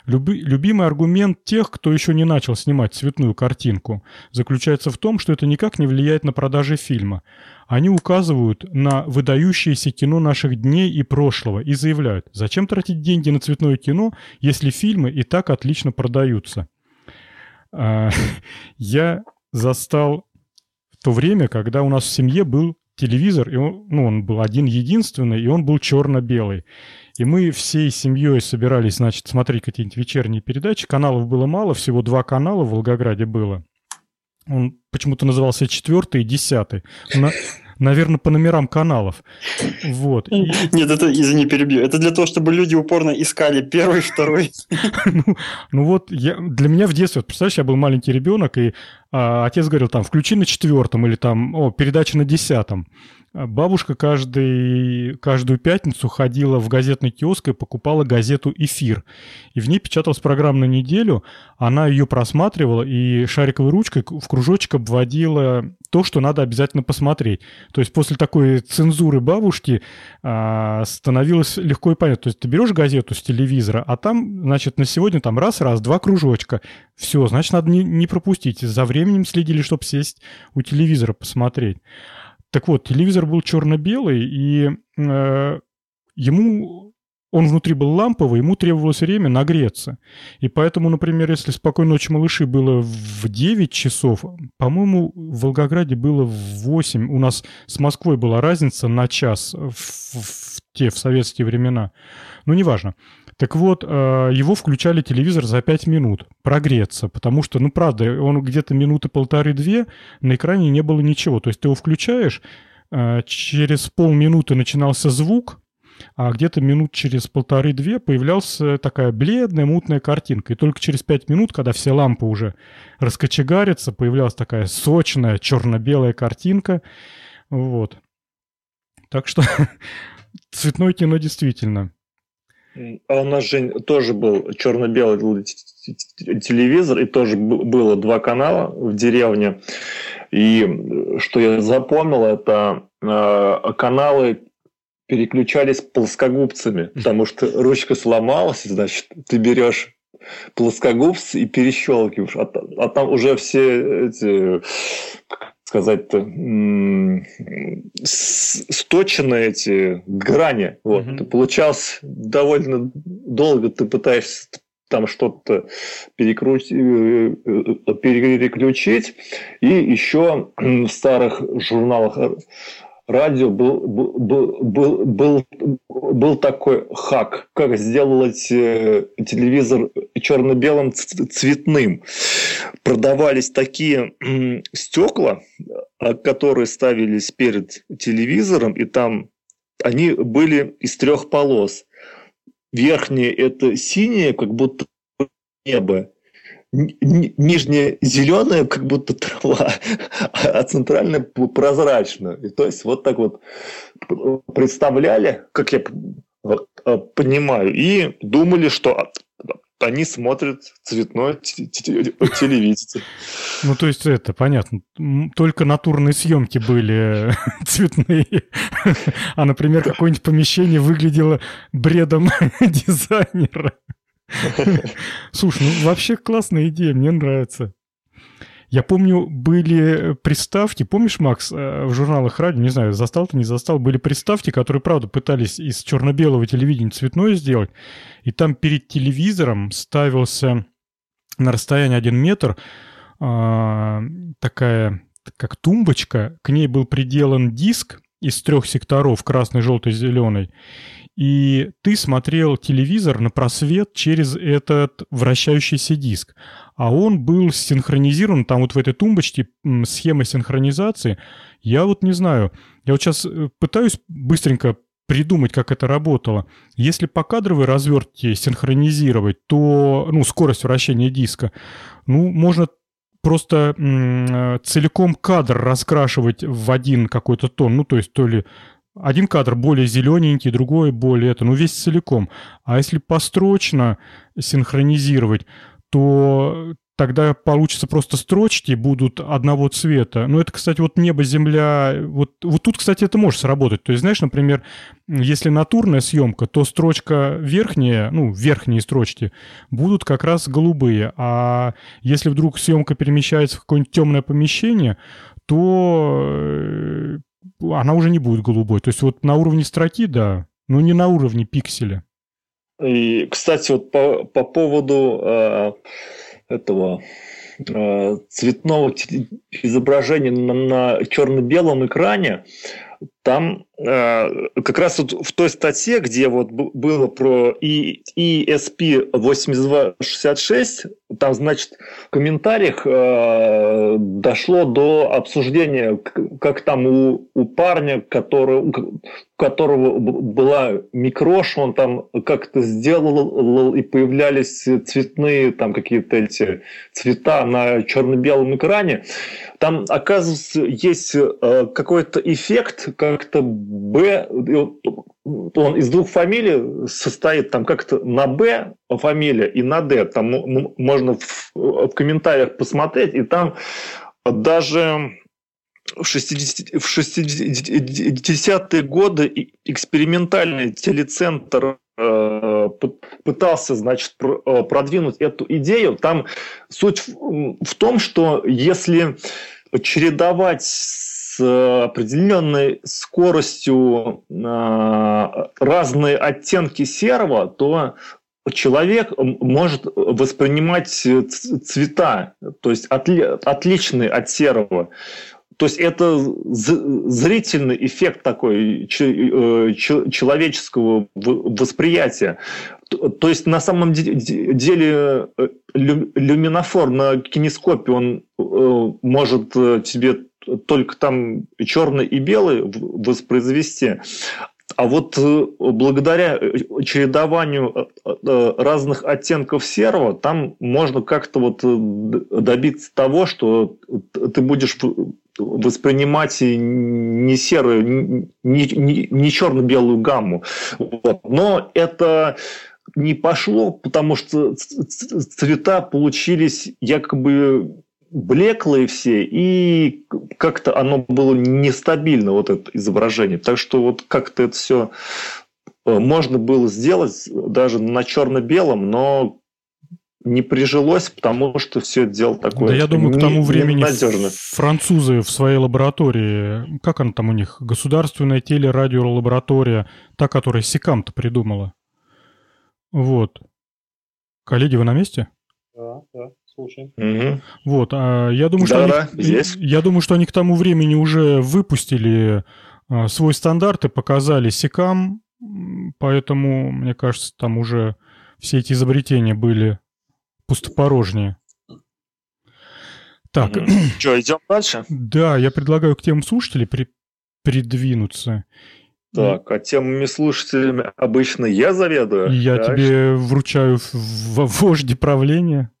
A: Люби, любимый аргумент тех, кто еще не начал снимать цветную картинку, заключается в том, что это никак не влияет на продажи фильма. Они указывают на выдающееся кино наших дней и прошлого и заявляют, зачем тратить деньги на цветное кино, если фильмы и так отлично продаются. А, я застал то время, когда у нас в семье был телевизор, и он, ну, он был один единственный, и он был черно-белый. И мы всей семьей собирались, значит, смотреть какие-нибудь вечерние передачи. Каналов было мало, всего два канала в Волгограде было. Он почему-то назывался четвертый и десятый наверное, по номерам каналов. Вот.
D: Нет, это, извини, перебью. Это для того, чтобы люди упорно искали первый, второй.
A: ну, ну вот, я, для меня в детстве, вот, представляешь, я был маленький ребенок, и а, отец говорил, там, включи на четвертом, или там, о, передача на десятом. Бабушка каждый, каждую пятницу ходила в газетный киоск и покупала газету «Эфир». И в ней печаталась программа на неделю. Она ее просматривала и шариковой ручкой в кружочек обводила то, что надо обязательно посмотреть. То есть после такой цензуры бабушки а, становилось легко и понятно. То есть ты берешь газету с телевизора, а там, значит, на сегодня там раз-раз, два кружочка. Все, значит, надо не, не пропустить. За временем следили, чтобы сесть у телевизора посмотреть. Так вот, телевизор был черно-белый, и э, ему он внутри был ламповый, ему требовалось время нагреться. И поэтому, например, если «Спокойной ночи, малыши» было в 9 часов, по-моему, в Волгограде было в 8. У нас с Москвой была разница на час в, в те, в советские времена. Ну, неважно. Так вот, э, его включали телевизор за 5 минут прогреться, потому что, ну, правда, он где-то минуты полторы-две, на экране не было ничего. То есть ты его включаешь, э, через полминуты начинался звук, а где-то минут через полторы-две появлялась такая бледная, мутная картинка. И только через пять минут, когда все лампы уже раскочегарятся, появлялась такая сочная черно-белая картинка. Вот. Так что цветное кино действительно
B: а у нас же тоже был черно-белый телевизор, и тоже было два канала в деревне. И что я запомнил, это э, каналы переключались плоскогубцами, потому что ручка сломалась, значит, ты берешь плоскогубцы и перещелкиваешь, а, а там уже все эти сказать-то, сточенные эти грани. Вот. Mm-hmm. Ты получался довольно долго, ты пытаешься там что-то перекрутить, э, э, переключить. И еще в старых журналах радио был, был, был, был, был такой хак, как сделать э, телевизор черно-белым цветным. Продавались такие стекла, а, которые ставились перед телевизором, и там они были из трех полос. Верхнее – это синее, как будто небо. нижняя зеленая, как будто трава, а центральная прозрачная. И то есть вот так вот представляли, как я э, понимаю, и думали, что они смотрят цветное телевидение.
A: Ну, то есть это понятно. Только натурные съемки были цветные. А, например, какое-нибудь помещение выглядело бредом дизайнера. Слушай, ну вообще классная идея, мне нравится. Я помню, были приставки, помнишь, Макс, э, в журналах радио, не знаю, застал ты, не застал, были приставки, которые, правда, пытались из черно-белого телевидения цветное сделать, и там перед телевизором ставился на расстоянии один метр а, такая, как тумбочка, к ней был приделан диск из трех секторов, красный, желтый, зеленый, и ты смотрел телевизор на просвет через этот вращающийся диск. А он был синхронизирован, там вот в этой тумбочке схема синхронизации. Я вот не знаю, я вот сейчас э, пытаюсь быстренько придумать, как это работало. Если по кадровой развертке синхронизировать, то, ну, скорость вращения диска, ну, можно просто э, целиком кадр раскрашивать в один какой-то тон, ну, то есть то ли один кадр более зелененький, другой более это, ну весь целиком. А если построчно синхронизировать, то тогда получится просто строчки будут одного цвета. Ну, это, кстати, вот небо, земля, вот, вот тут, кстати, это может сработать. То есть, знаешь, например, если натурная съемка, то строчка верхняя, ну, верхние строчки будут как раз голубые. А если вдруг съемка перемещается в какое-нибудь темное помещение, то э, она уже не будет голубой. То есть вот на уровне строки, да, но не на уровне пикселя.
B: И, кстати, вот по, по поводу э, этого э, цветного изображения на, на черно-белом экране, там э, как раз вот в той статье, где вот было про ESP8266, там, значит, в комментариях э, дошло до обсуждения, как там у, у парня, который, у которого была микрош, он там как-то сделал, и появлялись цветные там какие-то эти цвета на черно-белом экране. Там, оказывается, есть э, какой-то эффект, как-то Б, он из двух фамилий состоит, там как-то на Б фамилия и на Д. Там можно в, в комментариях посмотреть, и там даже в 60-е 60 годы экспериментальный телецентр э, пытался, значит, э, продвинуть эту идею. Там суть в том, что если чередовать с определенной скоростью а, разные оттенки серого, то человек может воспринимать цвета, то есть отличные от серого. То есть это зрительный эффект такой э, человеческого восприятия. То есть на самом деле э, люминофор на кинескопе он э, может тебе только там черный и белый воспроизвести. А вот э, благодаря э, чередованию э, разных оттенков серого, там можно как-то вот добиться того, что ты будешь воспринимать не серую, не, не, не черно-белую гамму. Вот. Но это не пошло, потому что цвета получились якобы блеклые все, и как-то оно было нестабильно, вот это изображение. Так что вот как-то это все э, можно было сделать даже на черно-белом, но не прижилось, потому что все это дело такое.
A: Да, я думаю, к тому времени французы в своей лаборатории, как она там у них, государственная телерадиолаборатория, та, которая Сикам-то придумала. Вот. Коллеги, вы на месте?
D: Да, да. Слушай.
A: Угу. Вот, а я думаю, что да, они, здесь. я думаю, что они к тому времени уже выпустили а, свой стандарт и показали секам, поэтому, мне кажется, там уже все эти изобретения были пустопорожние.
B: Так. Угу. Что, идем дальше?
A: Да, я предлагаю к тем слушателей при... придвинуться.
B: Так, а темами слушателями обычно я заведую.
A: Я так. тебе вручаю в вожди правления.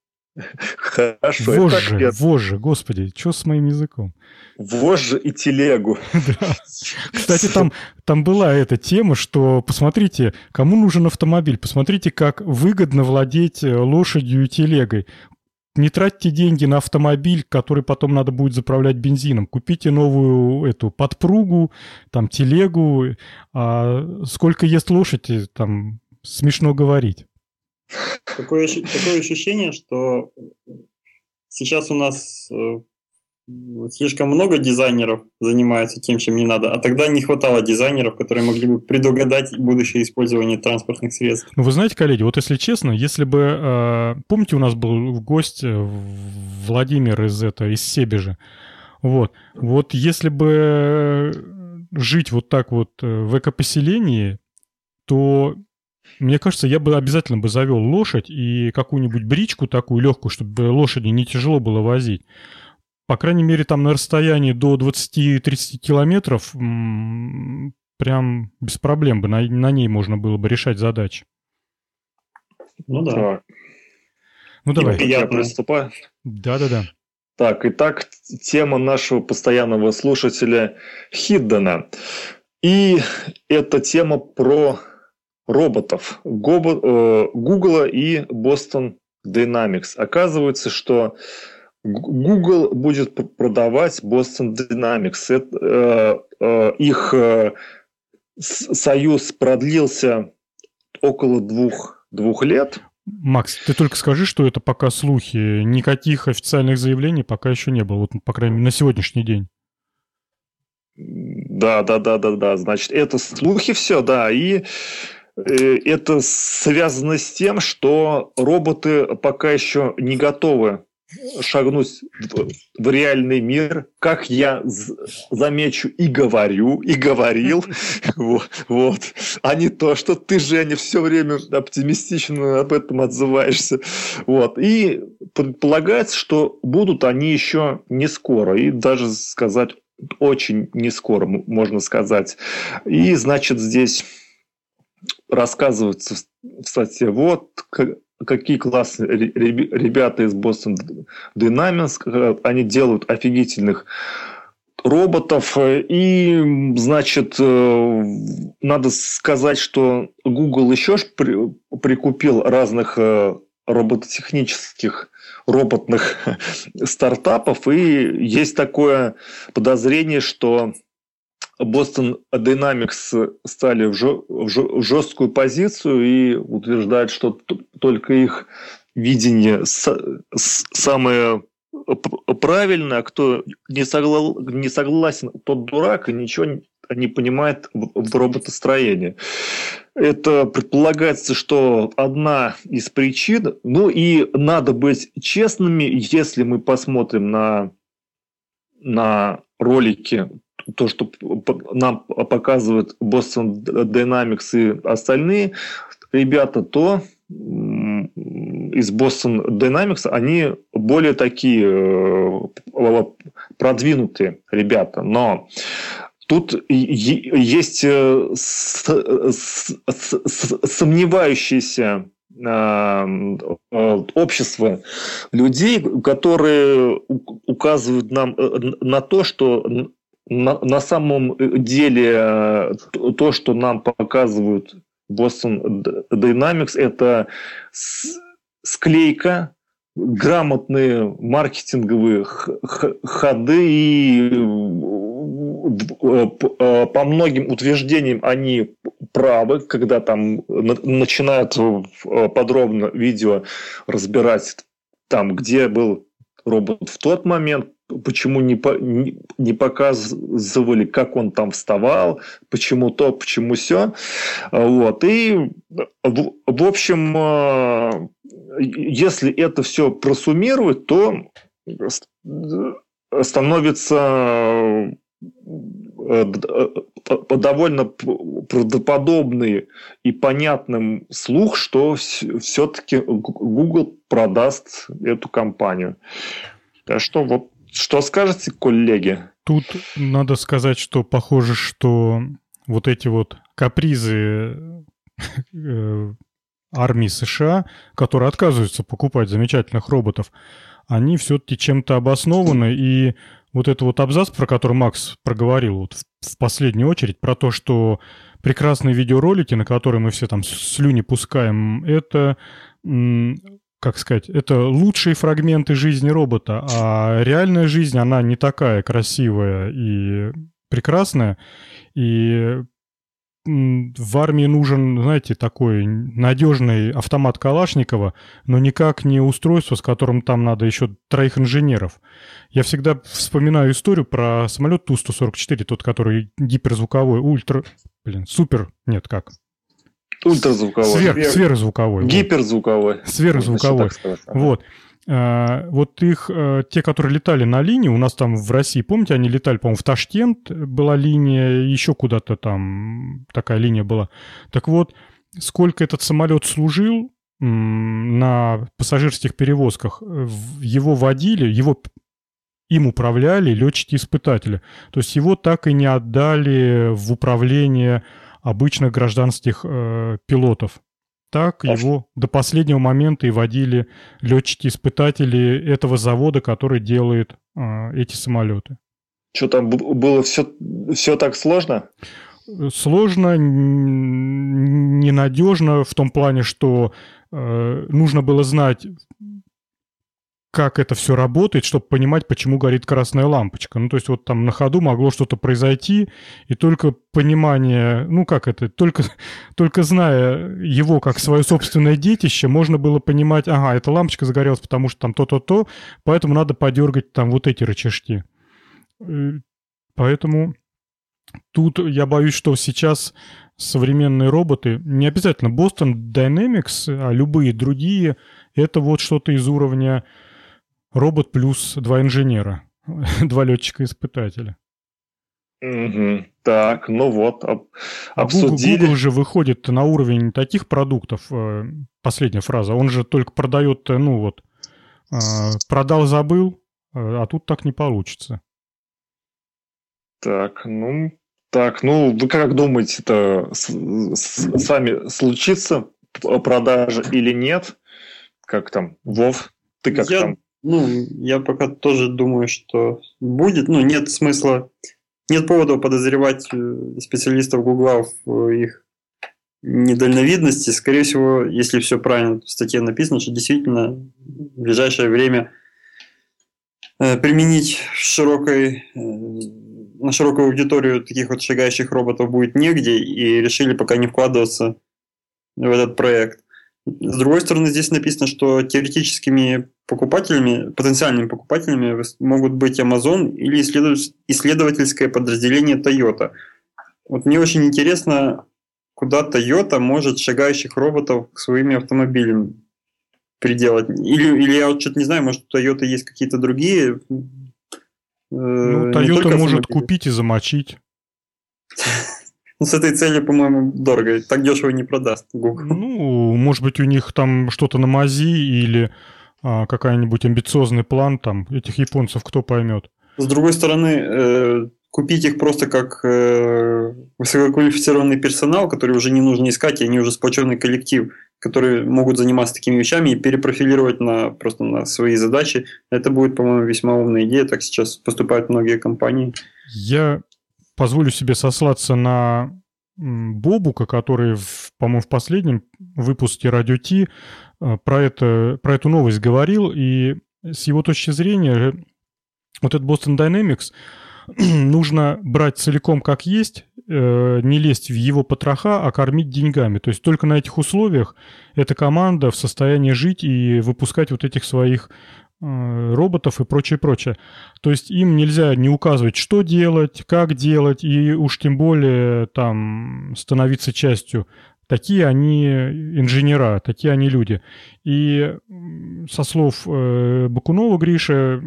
A: Хорошо. Вожжи, это... вожжи, господи, что с моим языком?
B: Вожжи и телегу.
A: Да. Кстати, там, там была эта тема, что посмотрите, кому нужен автомобиль, посмотрите, как выгодно владеть э, лошадью и телегой. Не тратьте деньги на автомобиль, который потом надо будет заправлять бензином. Купите новую эту подпругу, там телегу. А сколько ест лошадь, там смешно говорить.
D: Такое, такое ощущение, что сейчас у нас э, слишком много дизайнеров занимаются тем, чем не надо, а тогда не хватало дизайнеров, которые могли бы предугадать будущее использование транспортных средств.
A: Ну, вы знаете, коллеги, вот если честно, если бы... Э, помните, у нас был в гости Владимир из, это, из Себежа? Вот. Вот если бы жить вот так вот э, в экопоселении, то мне кажется, я бы обязательно бы завел лошадь и какую-нибудь бричку такую легкую, чтобы лошади не тяжело было возить. По крайней мере, там на расстоянии до 20-30 километров прям без проблем бы на, на ней можно было бы решать задачи.
B: Ну да.
A: Ну давай.
B: Я приступаю.
A: Да-да-да.
B: Так, итак, тема нашего постоянного слушателя Хиддена. И эта тема про роботов э, Google и Boston Dynamics. Оказывается, что Google будет продавать Boston Dynamics. Это, э, э, их э, союз продлился около двух, двух лет.
A: Макс, ты только скажи, что это пока слухи. Никаких официальных заявлений пока еще не было, вот, по крайней мере, на сегодняшний день.
B: Да, да, да, да, да. Значит, это слухи все, да. И это связано с тем, что роботы пока еще не готовы шагнуть в реальный мир, как я замечу и говорю, и говорил, вот, вот, а не то, что ты, Женя, все время оптимистично об этом отзываешься. Вот. И предполагается, что будут они еще не скоро, и даже сказать очень не скоро, можно сказать. И, значит, здесь рассказывается в статье, вот какие классные ребята из Boston Dynamics, они делают офигительных роботов. И, значит, э, надо сказать, что Google еще прикупил разных э, робототехнических роботных стартапов. И есть такое подозрение, что Boston Dynamics стали в жесткую позицию и утверждают, что только их видение самое правильное, а кто не, согла... не согласен, тот дурак и ничего не понимает в роботостроении. Это предполагается, что одна из причин, ну и надо быть честными, если мы посмотрим на, на ролики то, что нам показывают Boston Dynamics и остальные ребята, то из Boston Dynamics они более такие э, продвинутые ребята. Но тут есть э, сомневающиеся э, общество людей, которые указывают нам на то, что на, на самом деле э, то, что нам показывают Boston Dynamics, это склейка, грамотные маркетинговые ходы и э, э, по многим утверждениям они правы, когда там начинают подробно видео разбирать там, где был робот в тот момент, почему не, по, не, не показывали, как он там вставал, почему то, почему все. Вот. И, в, в общем, а, если это все просуммировать, то становится э, довольно правдоподобный и понятным слух, что все-таки Google продаст эту компанию. Так что вот что скажете, коллеги?
A: Тут надо сказать, что похоже, что вот эти вот капризы э, армии США, которые отказываются покупать замечательных роботов, они все-таки чем-то обоснованы. И вот этот вот абзац, про который Макс проговорил вот в последнюю очередь, про то, что прекрасные видеоролики, на которые мы все там слюни пускаем, это, как сказать, это лучшие фрагменты жизни робота, а реальная жизнь, она не такая красивая и прекрасная, и в армии нужен, знаете, такой надежный автомат Калашникова, но никак не устройство, с которым там надо еще троих инженеров. Я всегда вспоминаю историю про самолет Ту-144, тот, который гиперзвуковой, ультра... Блин, супер... Нет, как?
B: Ультразвуковой.
A: Свер... Сверхзвуковой.
B: Гиперзвуковой.
A: Вот. Сверхзвуковой. Вот. А, вот их, э, те, которые летали на линии, у нас там в России, помните, они летали, по-моему, в Ташкент была линия, еще куда-то там такая линия была. Так вот, сколько этот самолет служил на пассажирских перевозках, его водили, его им управляли летчики-испытатели. То есть его так и не отдали в управление обычных гражданских э, пилотов так его до последнего момента и водили летчики-испытатели этого завода, который делает э, эти самолеты.
B: Что там было все, все так сложно?
A: Сложно, ненадежно в том плане, что э, нужно было знать как это все работает, чтобы понимать, почему горит красная лампочка. Ну, то есть вот там на ходу могло что-то произойти, и только понимание, ну, как это, только, только зная его как свое собственное детище, можно было понимать, ага, эта лампочка загорелась, потому что там то-то-то, поэтому надо подергать там вот эти рычажки. Э, поэтому тут я боюсь, что сейчас современные роботы, не обязательно Boston Dynamics, а любые другие, это вот что-то из уровня Робот плюс два инженера, два летчика-испытателя.
B: Угу. Так, ну вот, об, а обсудили.
A: Google, Google же выходит на уровень таких продуктов, э, последняя фраза, он же только продает, э, ну вот, э, продал, забыл, а тут так не получится.
B: Так, ну, так, ну, вы как думаете, это с, с, сами случится продажа или нет? Как там, Вов, ты как
D: Я
B: там?
D: Ну, я пока тоже думаю, что будет. Ну, нет смысла, нет повода подозревать э, специалистов Гугла в их недальновидности. Скорее всего, если все правильно в статье написано, что действительно в ближайшее время э, применить широкой, э, на широкую аудиторию таких вот шагающих роботов будет негде, и решили пока не вкладываться в этот проект. С другой стороны, здесь написано, что теоретическими покупателями, потенциальными покупателями могут быть Amazon или исследовательское подразделение Toyota. Вот мне очень интересно, куда Toyota может шагающих роботов к своими автомобилями приделать. Или, или я вот что-то не знаю, может у Toyota есть какие-то другие...
A: Э, ну, Toyota может купить и замочить.
D: Ну, с этой целью, по-моему, дорого. Так дешево не продаст Google.
A: Ну, может быть, у них там что-то на мази или а, какой-нибудь амбициозный план там этих японцев, кто поймет.
D: С другой стороны, э, купить их просто как э, высококвалифицированный персонал, который уже не нужно искать, и они уже сплоченный коллектив, которые могут заниматься такими вещами и перепрофилировать на, просто на свои задачи. Это будет, по-моему, весьма умная идея. Так сейчас поступают многие компании.
A: Я позволю себе сослаться на Бобука, который, по-моему, в последнем выпуске Радио Ти э, про, это, про эту новость говорил, и с его точки зрения вот этот Boston Dynamics нужно брать целиком как есть, э, не лезть в его потроха, а кормить деньгами. То есть только на этих условиях эта команда в состоянии жить и выпускать вот этих своих Э, роботов и прочее, прочее. То есть им нельзя не указывать, что делать, как делать, и уж тем более там становиться частью. Такие они инженера, такие они люди. И со слов э, Бакунова Гриша,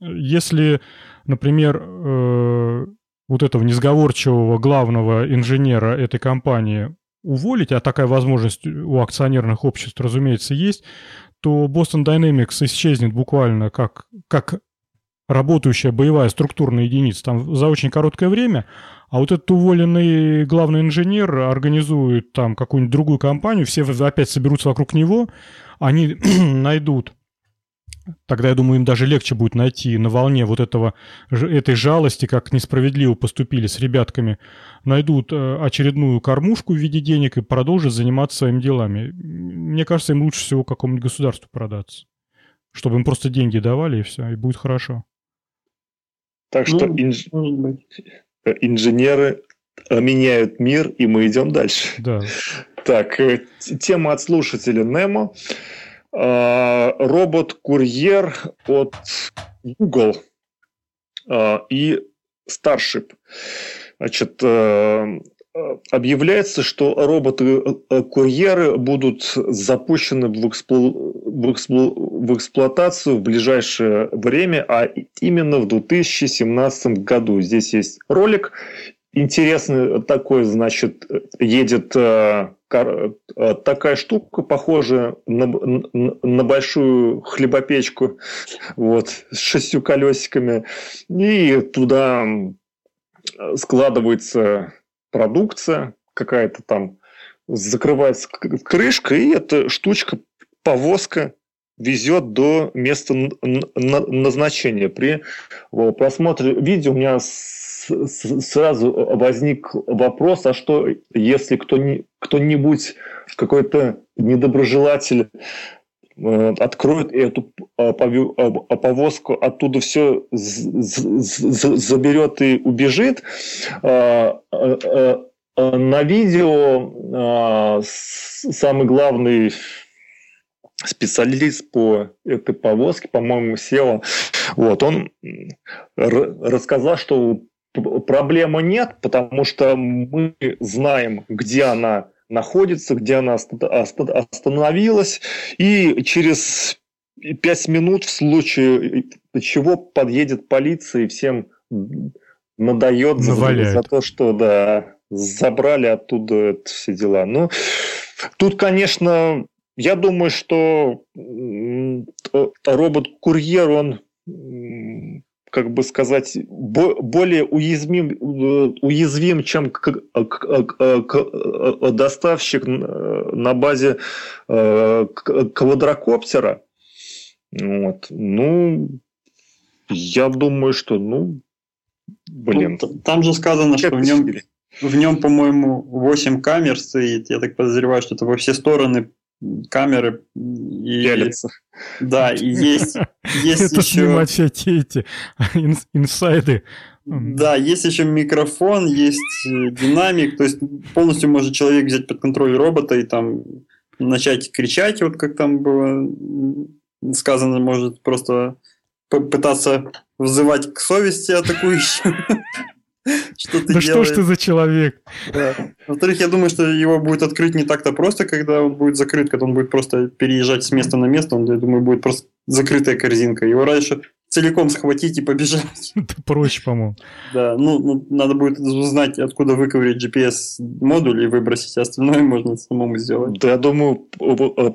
A: если, например, э, вот этого несговорчивого главного инженера этой компании уволить, а такая возможность у акционерных обществ, разумеется, есть, то Boston Dynamics исчезнет буквально как, как работающая боевая структурная единица там за очень короткое время, а вот этот уволенный главный инженер организует там какую-нибудь другую компанию, все опять соберутся вокруг него, они найдут Тогда, я думаю, им даже легче будет найти на волне вот этого, этой жалости, как несправедливо поступили с ребятками, найдут э, очередную кормушку в виде денег и продолжат заниматься своими делами. Мне кажется, им лучше всего какому-нибудь государству продаться. Чтобы им просто деньги давали, и все, и будет хорошо.
B: Так что ну, инж... инженеры э, меняют мир, и мы идем дальше.
A: Да.
B: Так, э, тема от слушателя Немо. А, робот-курьер от Google а, и Starship. Значит, э, объявляется, что роботы-курьеры будут запущены в, эксплу... в, эксплу... в эксплуатацию в ближайшее время, а именно в 2017 году. Здесь есть ролик, интересный такой, значит, едет э, э, такая штука, похожая на, на большую хлебопечку, вот, с шестью колесиками, и туда складывается продукция какая-то там, закрывается крышка, и эта штучка, повозка везет до места назначения. При просмотре видео у меня сразу возник вопрос, а что если кто-нибудь, какой-то недоброжелатель э, откроет эту а, а, повозку, оттуда все заберет и убежит. А, на видео самый главный специалист по этой повозке, по-моему, SEO, вот, он рассказал, что проблемы нет, потому что мы знаем, где она находится, где она остановилась, и через пять минут в случае чего подъедет полиция и всем надает за, за то, что да, забрали оттуда все дела. Ну, тут, конечно, я думаю, что робот-курьер, он как бы сказать, более уязвим, э, уязвим чем доставщик на базе э, квадрокоптера. Вот. Ну, я думаю, что, ну, блин.
D: Ну, там же сказано, что в нем, в нем, по-моему, 8 камер стоит. Я так подозреваю, что это во все стороны камеры
B: и Пялятся.
D: да и есть есть
A: это еще снимать все эти инсайды
D: да есть еще микрофон есть э, динамик то есть полностью может человек взять под контроль робота и там начать кричать вот как там было сказано может просто пытаться взывать к совести атакующим
A: Что ты да что ж ты за человек?
D: Во-вторых, я думаю, что его будет открыть не так-то просто, когда он будет закрыт, когда он будет просто переезжать с места на место, он, я думаю, будет просто закрытая корзинка. Его раньше целиком схватить и побежать.
A: Это проще, по-моему.
D: Да, ну, ну, надо будет узнать, откуда выковырять GPS-модуль и выбросить, а остальное можно самому сделать.
B: Да, я думаю,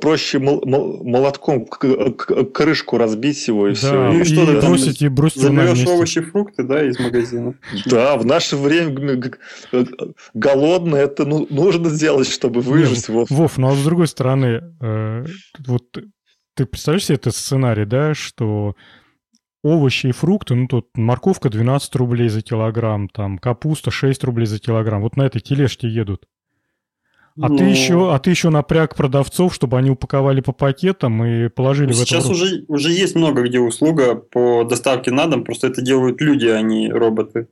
B: проще молотком крышку разбить его и да, все.
A: И, и что ты бросить, и бросить
D: Заберешь овощи, фрукты, да, из магазина.
B: Да, в наше время голодно, это ну, нужно сделать, чтобы выжить.
A: Вов, Вов, ну а с другой стороны, э, вот ты представляешь себе этот сценарий, да, что овощи и фрукты, ну тут морковка 12 рублей за килограмм, там капуста 6 рублей за килограмм. Вот на этой тележке едут. А, Но... ты еще, а ты еще напряг продавцов, чтобы они упаковали по пакетам и положили
D: Сейчас
A: в
D: это. Сейчас уже, уже есть много где услуга по доставке на дом, просто это делают люди, а не роботы.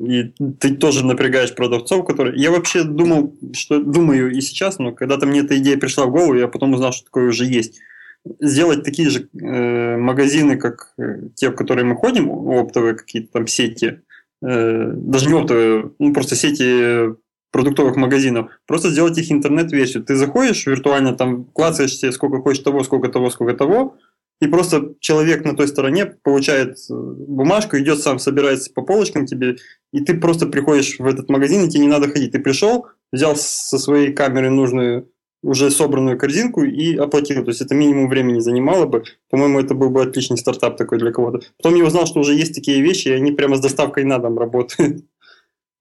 D: И ты тоже напрягаешь продавцов, которые... Я вообще думал, что думаю и сейчас, но когда-то мне эта идея пришла в голову, я потом узнал, что такое уже есть сделать такие же э, магазины, как э, те, в которые мы ходим, оптовые какие-то там сети, э, даже не оптовые, ну просто сети продуктовых магазинов, просто сделать их интернет-версию. Ты заходишь виртуально, там клацаешь себе сколько хочешь того, сколько того, сколько того, и просто человек на той стороне получает э, бумажку, идет сам, собирается по полочкам тебе, и ты просто приходишь в этот магазин, и тебе не надо ходить. Ты пришел, взял со своей камеры нужную уже собранную корзинку и оплатил. То есть это минимум времени занимало бы. По-моему, это был бы отличный стартап такой для кого-то. Потом я узнал, что уже есть такие вещи, и они прямо с доставкой на дом работают.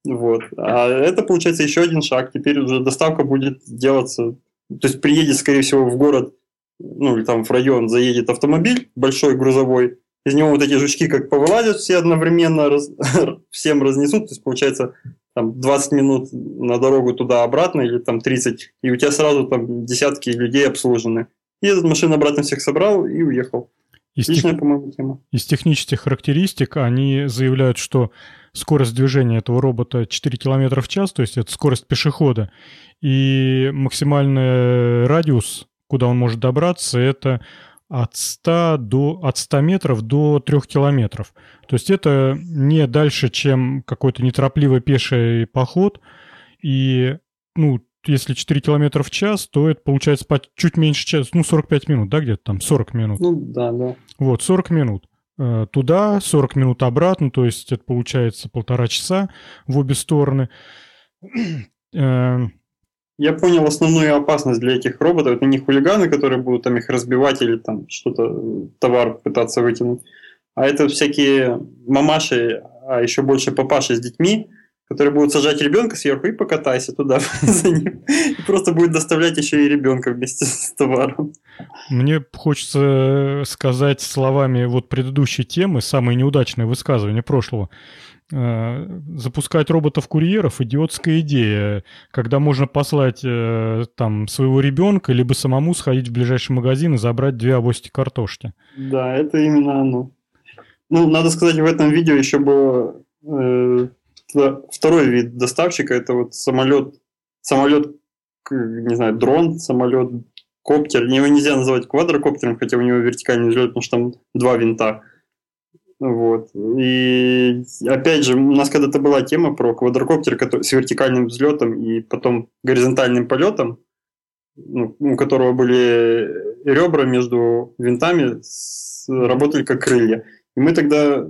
D: Вот. А это, получается, еще один шаг. Теперь уже доставка будет делаться... То есть приедет, скорее всего, в город, ну, или там в район заедет автомобиль большой, грузовой, из него вот эти жучки как повылазят все одновременно, раз, всем разнесут, то есть получается там 20 минут на дорогу туда-обратно или там 30, и у тебя сразу там десятки людей обслужены. И этот машина обратно всех собрал и уехал.
A: Из, тех... по-моему, тема. Из технических характеристик они заявляют, что скорость движения этого робота 4 км в час, то есть это скорость пешехода, и максимальный радиус, куда он может добраться, это от 100, до, от 100 метров до 3 километров. То есть это не дальше, чем какой-то неторопливый пеший поход. И, ну, если 4 километра в час, то это получается по чуть меньше часа, ну, 45 минут, да, где-то там, 40 минут.
D: Ну, да, да.
A: Вот, 40 минут. Э, туда, 40 минут обратно, то есть это получается полтора часа в обе стороны.
D: Э, я понял основную опасность для этих роботов. Это не хулиганы, которые будут там их разбивать или там что-то, товар пытаться вытянуть, а это всякие мамаши, а еще больше папаши с детьми, которые будут сажать ребенка сверху и покатайся туда за ним. И просто будет доставлять еще и ребенка вместе с товаром.
A: Мне хочется сказать словами вот предыдущей темы, самое неудачное высказывание прошлого. Э, запускать роботов-курьеров идиотская идея, когда можно послать э, там своего ребенка, либо самому сходить в ближайший магазин и забрать две авости картошки.
D: Да, это именно оно. Ну, надо сказать, в этом видео еще было э, второй вид доставщика, это вот самолет, самолет, не знаю, дрон, самолет, коптер. Его нельзя называть квадрокоптером, хотя у него вертикальный взлет, потому что там два винта. Вот. И опять же, у нас когда-то была тема про квадрокоптер который, с вертикальным взлетом и потом горизонтальным полетом, ну, у которого были ребра между винтами, с, работали как крылья. И мы тогда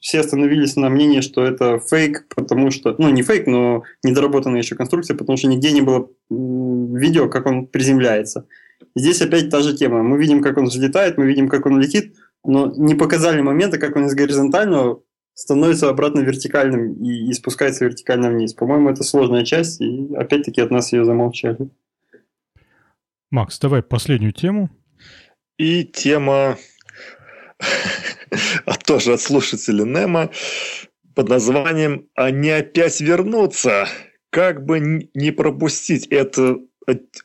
D: все остановились на мнении, что это фейк, потому что, ну не фейк, но недоработанная еще конструкция, потому что нигде не было видео, как он приземляется. Здесь опять та же тема. Мы видим, как он взлетает, мы видим, как он летит, но не показали момента, как он из горизонтального становится обратно вертикальным и, и спускается вертикально вниз. По-моему, это сложная часть, и опять-таки от нас ее замолчали.
A: Макс, давай последнюю тему.
B: И тема а тоже от слушателя Нема под названием «Они опять вернутся». Как бы не пропустить это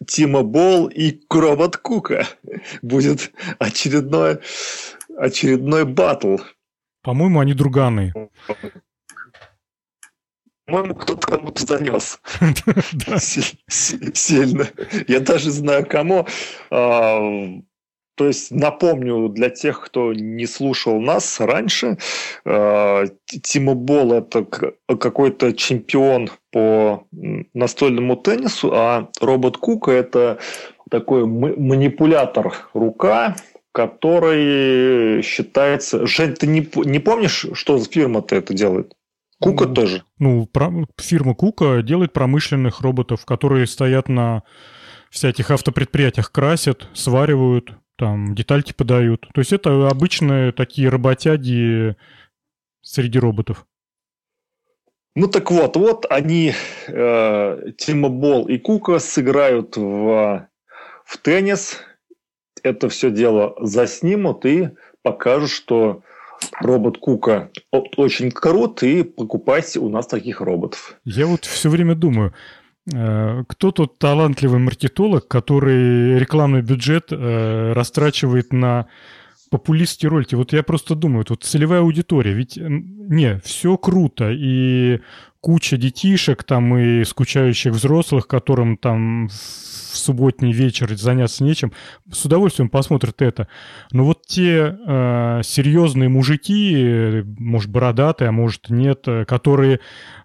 B: Тима Бол и Кроват Кука. Будет очередное очередной батл.
A: По-моему, они друганы.
B: По-моему, кто-то кому-то занес. Сильно. Я даже знаю, кому. А, то есть напомню для тех, кто не слушал нас раньше, а, Тима Бол это какой-то чемпион по настольному теннису, а Робот Кука это такой манипулятор рука, который считается... Жень, ты не, не помнишь, что за фирма-то это делает? Кука
A: ну,
B: тоже.
A: Ну, про, фирма Кука делает промышленных роботов, которые стоят на всяких автопредприятиях, красят, сваривают, там, детальки подают. То есть это обычные такие работяги среди роботов.
B: Ну так вот, вот они, э, Тима Бол и Кука сыграют в, в теннис, это все дело заснимут и покажут, что робот Кука очень крут, и покупайте у нас таких роботов.
A: Я вот все время думаю, э, кто тот талантливый маркетолог, который рекламный бюджет э, растрачивает на популистские ролики? Вот я просто думаю, вот целевая аудитория, ведь не, все круто, и куча детишек там и скучающих взрослых, которым там в субботний вечер заняться нечем, с удовольствием посмотрят это. Но вот те э, серьезные мужики, может, бородатые, а может, нет, э, которые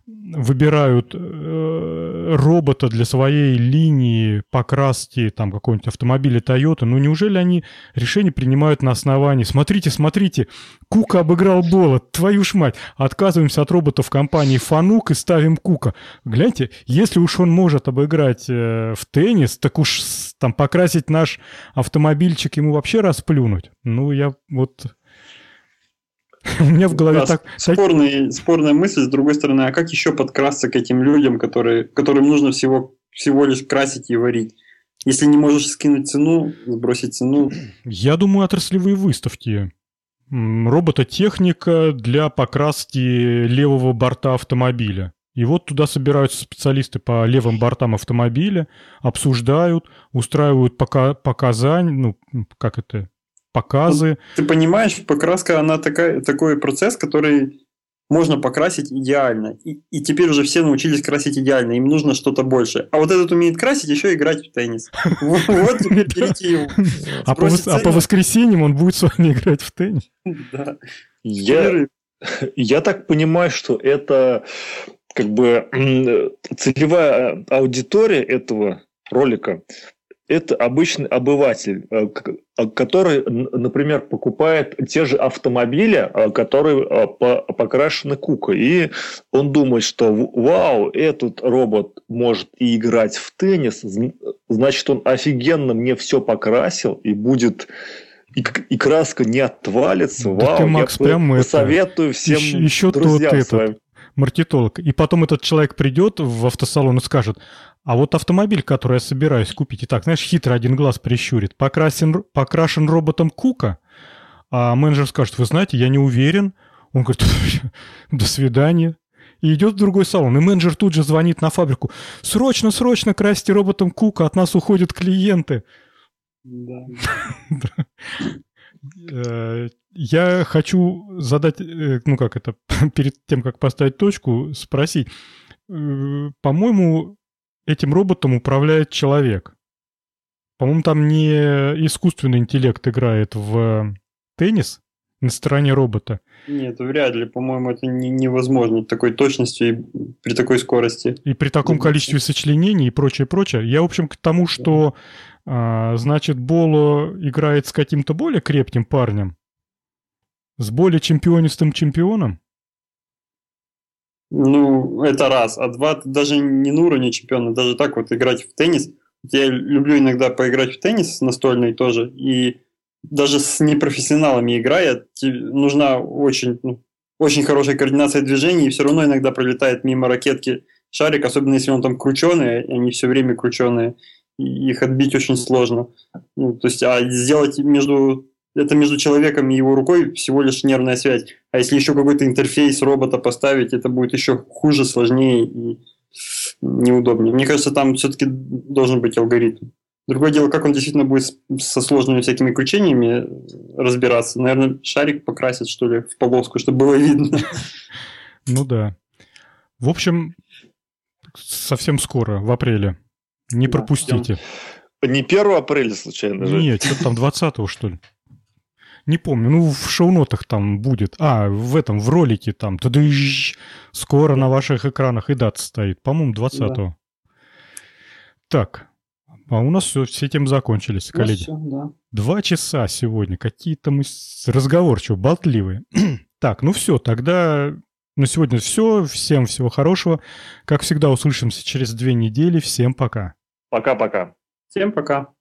A: выбирают э, робота для своей линии покраски там какой-нибудь автомобиля Toyota, ну неужели они решение принимают на основании смотрите, смотрите, Кука обыграл Бола, твою ж мать, отказываемся от роботов компании Фанук и ставим Кука. Гляньте, если уж он может обыграть э, в теннис, так уж там покрасить наш автомобильчик ему вообще расплюнуть. Ну, я вот у меня в голове
D: да,
A: так...
D: Спорный, спорная мысль, с другой стороны, а как еще подкрасться к этим людям, которые, которым нужно всего, всего лишь красить и варить? Если не можешь скинуть цену, сбросить цену...
A: Я думаю, отраслевые выставки. Робототехника для покраски левого борта автомобиля. И вот туда собираются специалисты по левым бортам автомобиля, обсуждают, устраивают пока, показания, ну, как это, показы.
D: Ты понимаешь, покраска, она такая, такой процесс, который можно покрасить идеально. И, и теперь уже все научились красить идеально, им нужно что-то больше. А вот этот умеет красить, еще играть в теннис. Вот берите его.
A: А, а по воскресеньям он будет с вами играть в теннис?
B: Да. Я так понимаю, что это как бы целевая аудитория этого ролика это обычный обыватель, э, который, например, покупает те же автомобили, э, которые э, покрашены кукой. И он думает, что вау, этот робот может и играть в теннис, значит, он офигенно мне все покрасил и будет и, и краска не отвалится. Да Вау, ты, Макс, я прям советую всем еще, еще друзьям тот своим. Этот
A: маркетолог. И потом этот человек придет в автосалон и скажет, а вот автомобиль, который я собираюсь купить, и так, знаешь, хитро один глаз прищурит, покрасен, покрашен роботом Кука, а менеджер скажет, вы знаете, я не уверен. Он говорит, до свидания. И идет в другой салон. И менеджер тут же звонит на фабрику. Срочно, срочно красьте роботом Кука, от нас уходят клиенты. Да. Э, я хочу задать, э, ну как это, перед тем, как поставить точку, спросить. Э, по-моему, этим роботом управляет человек. По-моему, там не искусственный интеллект играет в теннис на стороне робота.
D: Нет, вряд ли. По-моему, это не, невозможно такой точности и при такой скорости.
A: И при таком количестве сочленений и прочее, прочее. Я, в общем, к тому, что, а, значит, Боло играет с каким-то более крепким парнем, с более чемпионистым чемпионом.
D: Ну, это раз. А два, даже не на уровне чемпиона, даже так вот играть в теннис. Я люблю иногда поиграть в теннис настольный тоже. И даже с непрофессионалами играя, нужна очень, ну, очень хорошая координация движений, и все равно иногда пролетает мимо ракетки шарик, особенно если он там крученый, они все время крученые, их отбить очень сложно. Ну, то есть, а сделать между это между человеком и его рукой всего лишь нервная связь. А если еще какой-то интерфейс робота поставить, это будет еще хуже, сложнее и неудобнее. Мне кажется, там все-таки должен быть алгоритм. Другое дело, как он действительно будет со сложными всякими кручениями разбираться. Наверное, шарик покрасит, что ли, в полоску, чтобы было видно.
A: Ну да. В общем, совсем скоро, в апреле. Не пропустите.
B: Не 1 апреля, случайно же?
A: Нет, что там 20 что ли? Не помню, ну в шоу-нотах там будет. А, в этом, в ролике там. Скоро на ваших экранах и дата стоит. По-моему, 20-го. Да. Так, а у нас все, все темы закончились, ну, коллеги. Все, да. Два часа сегодня. Какие-то мы разговорчивые, болтливые. так, ну все, тогда на сегодня все. Всем всего хорошего. Как всегда, услышимся через две недели. Всем пока.
B: Пока-пока.
D: Всем пока.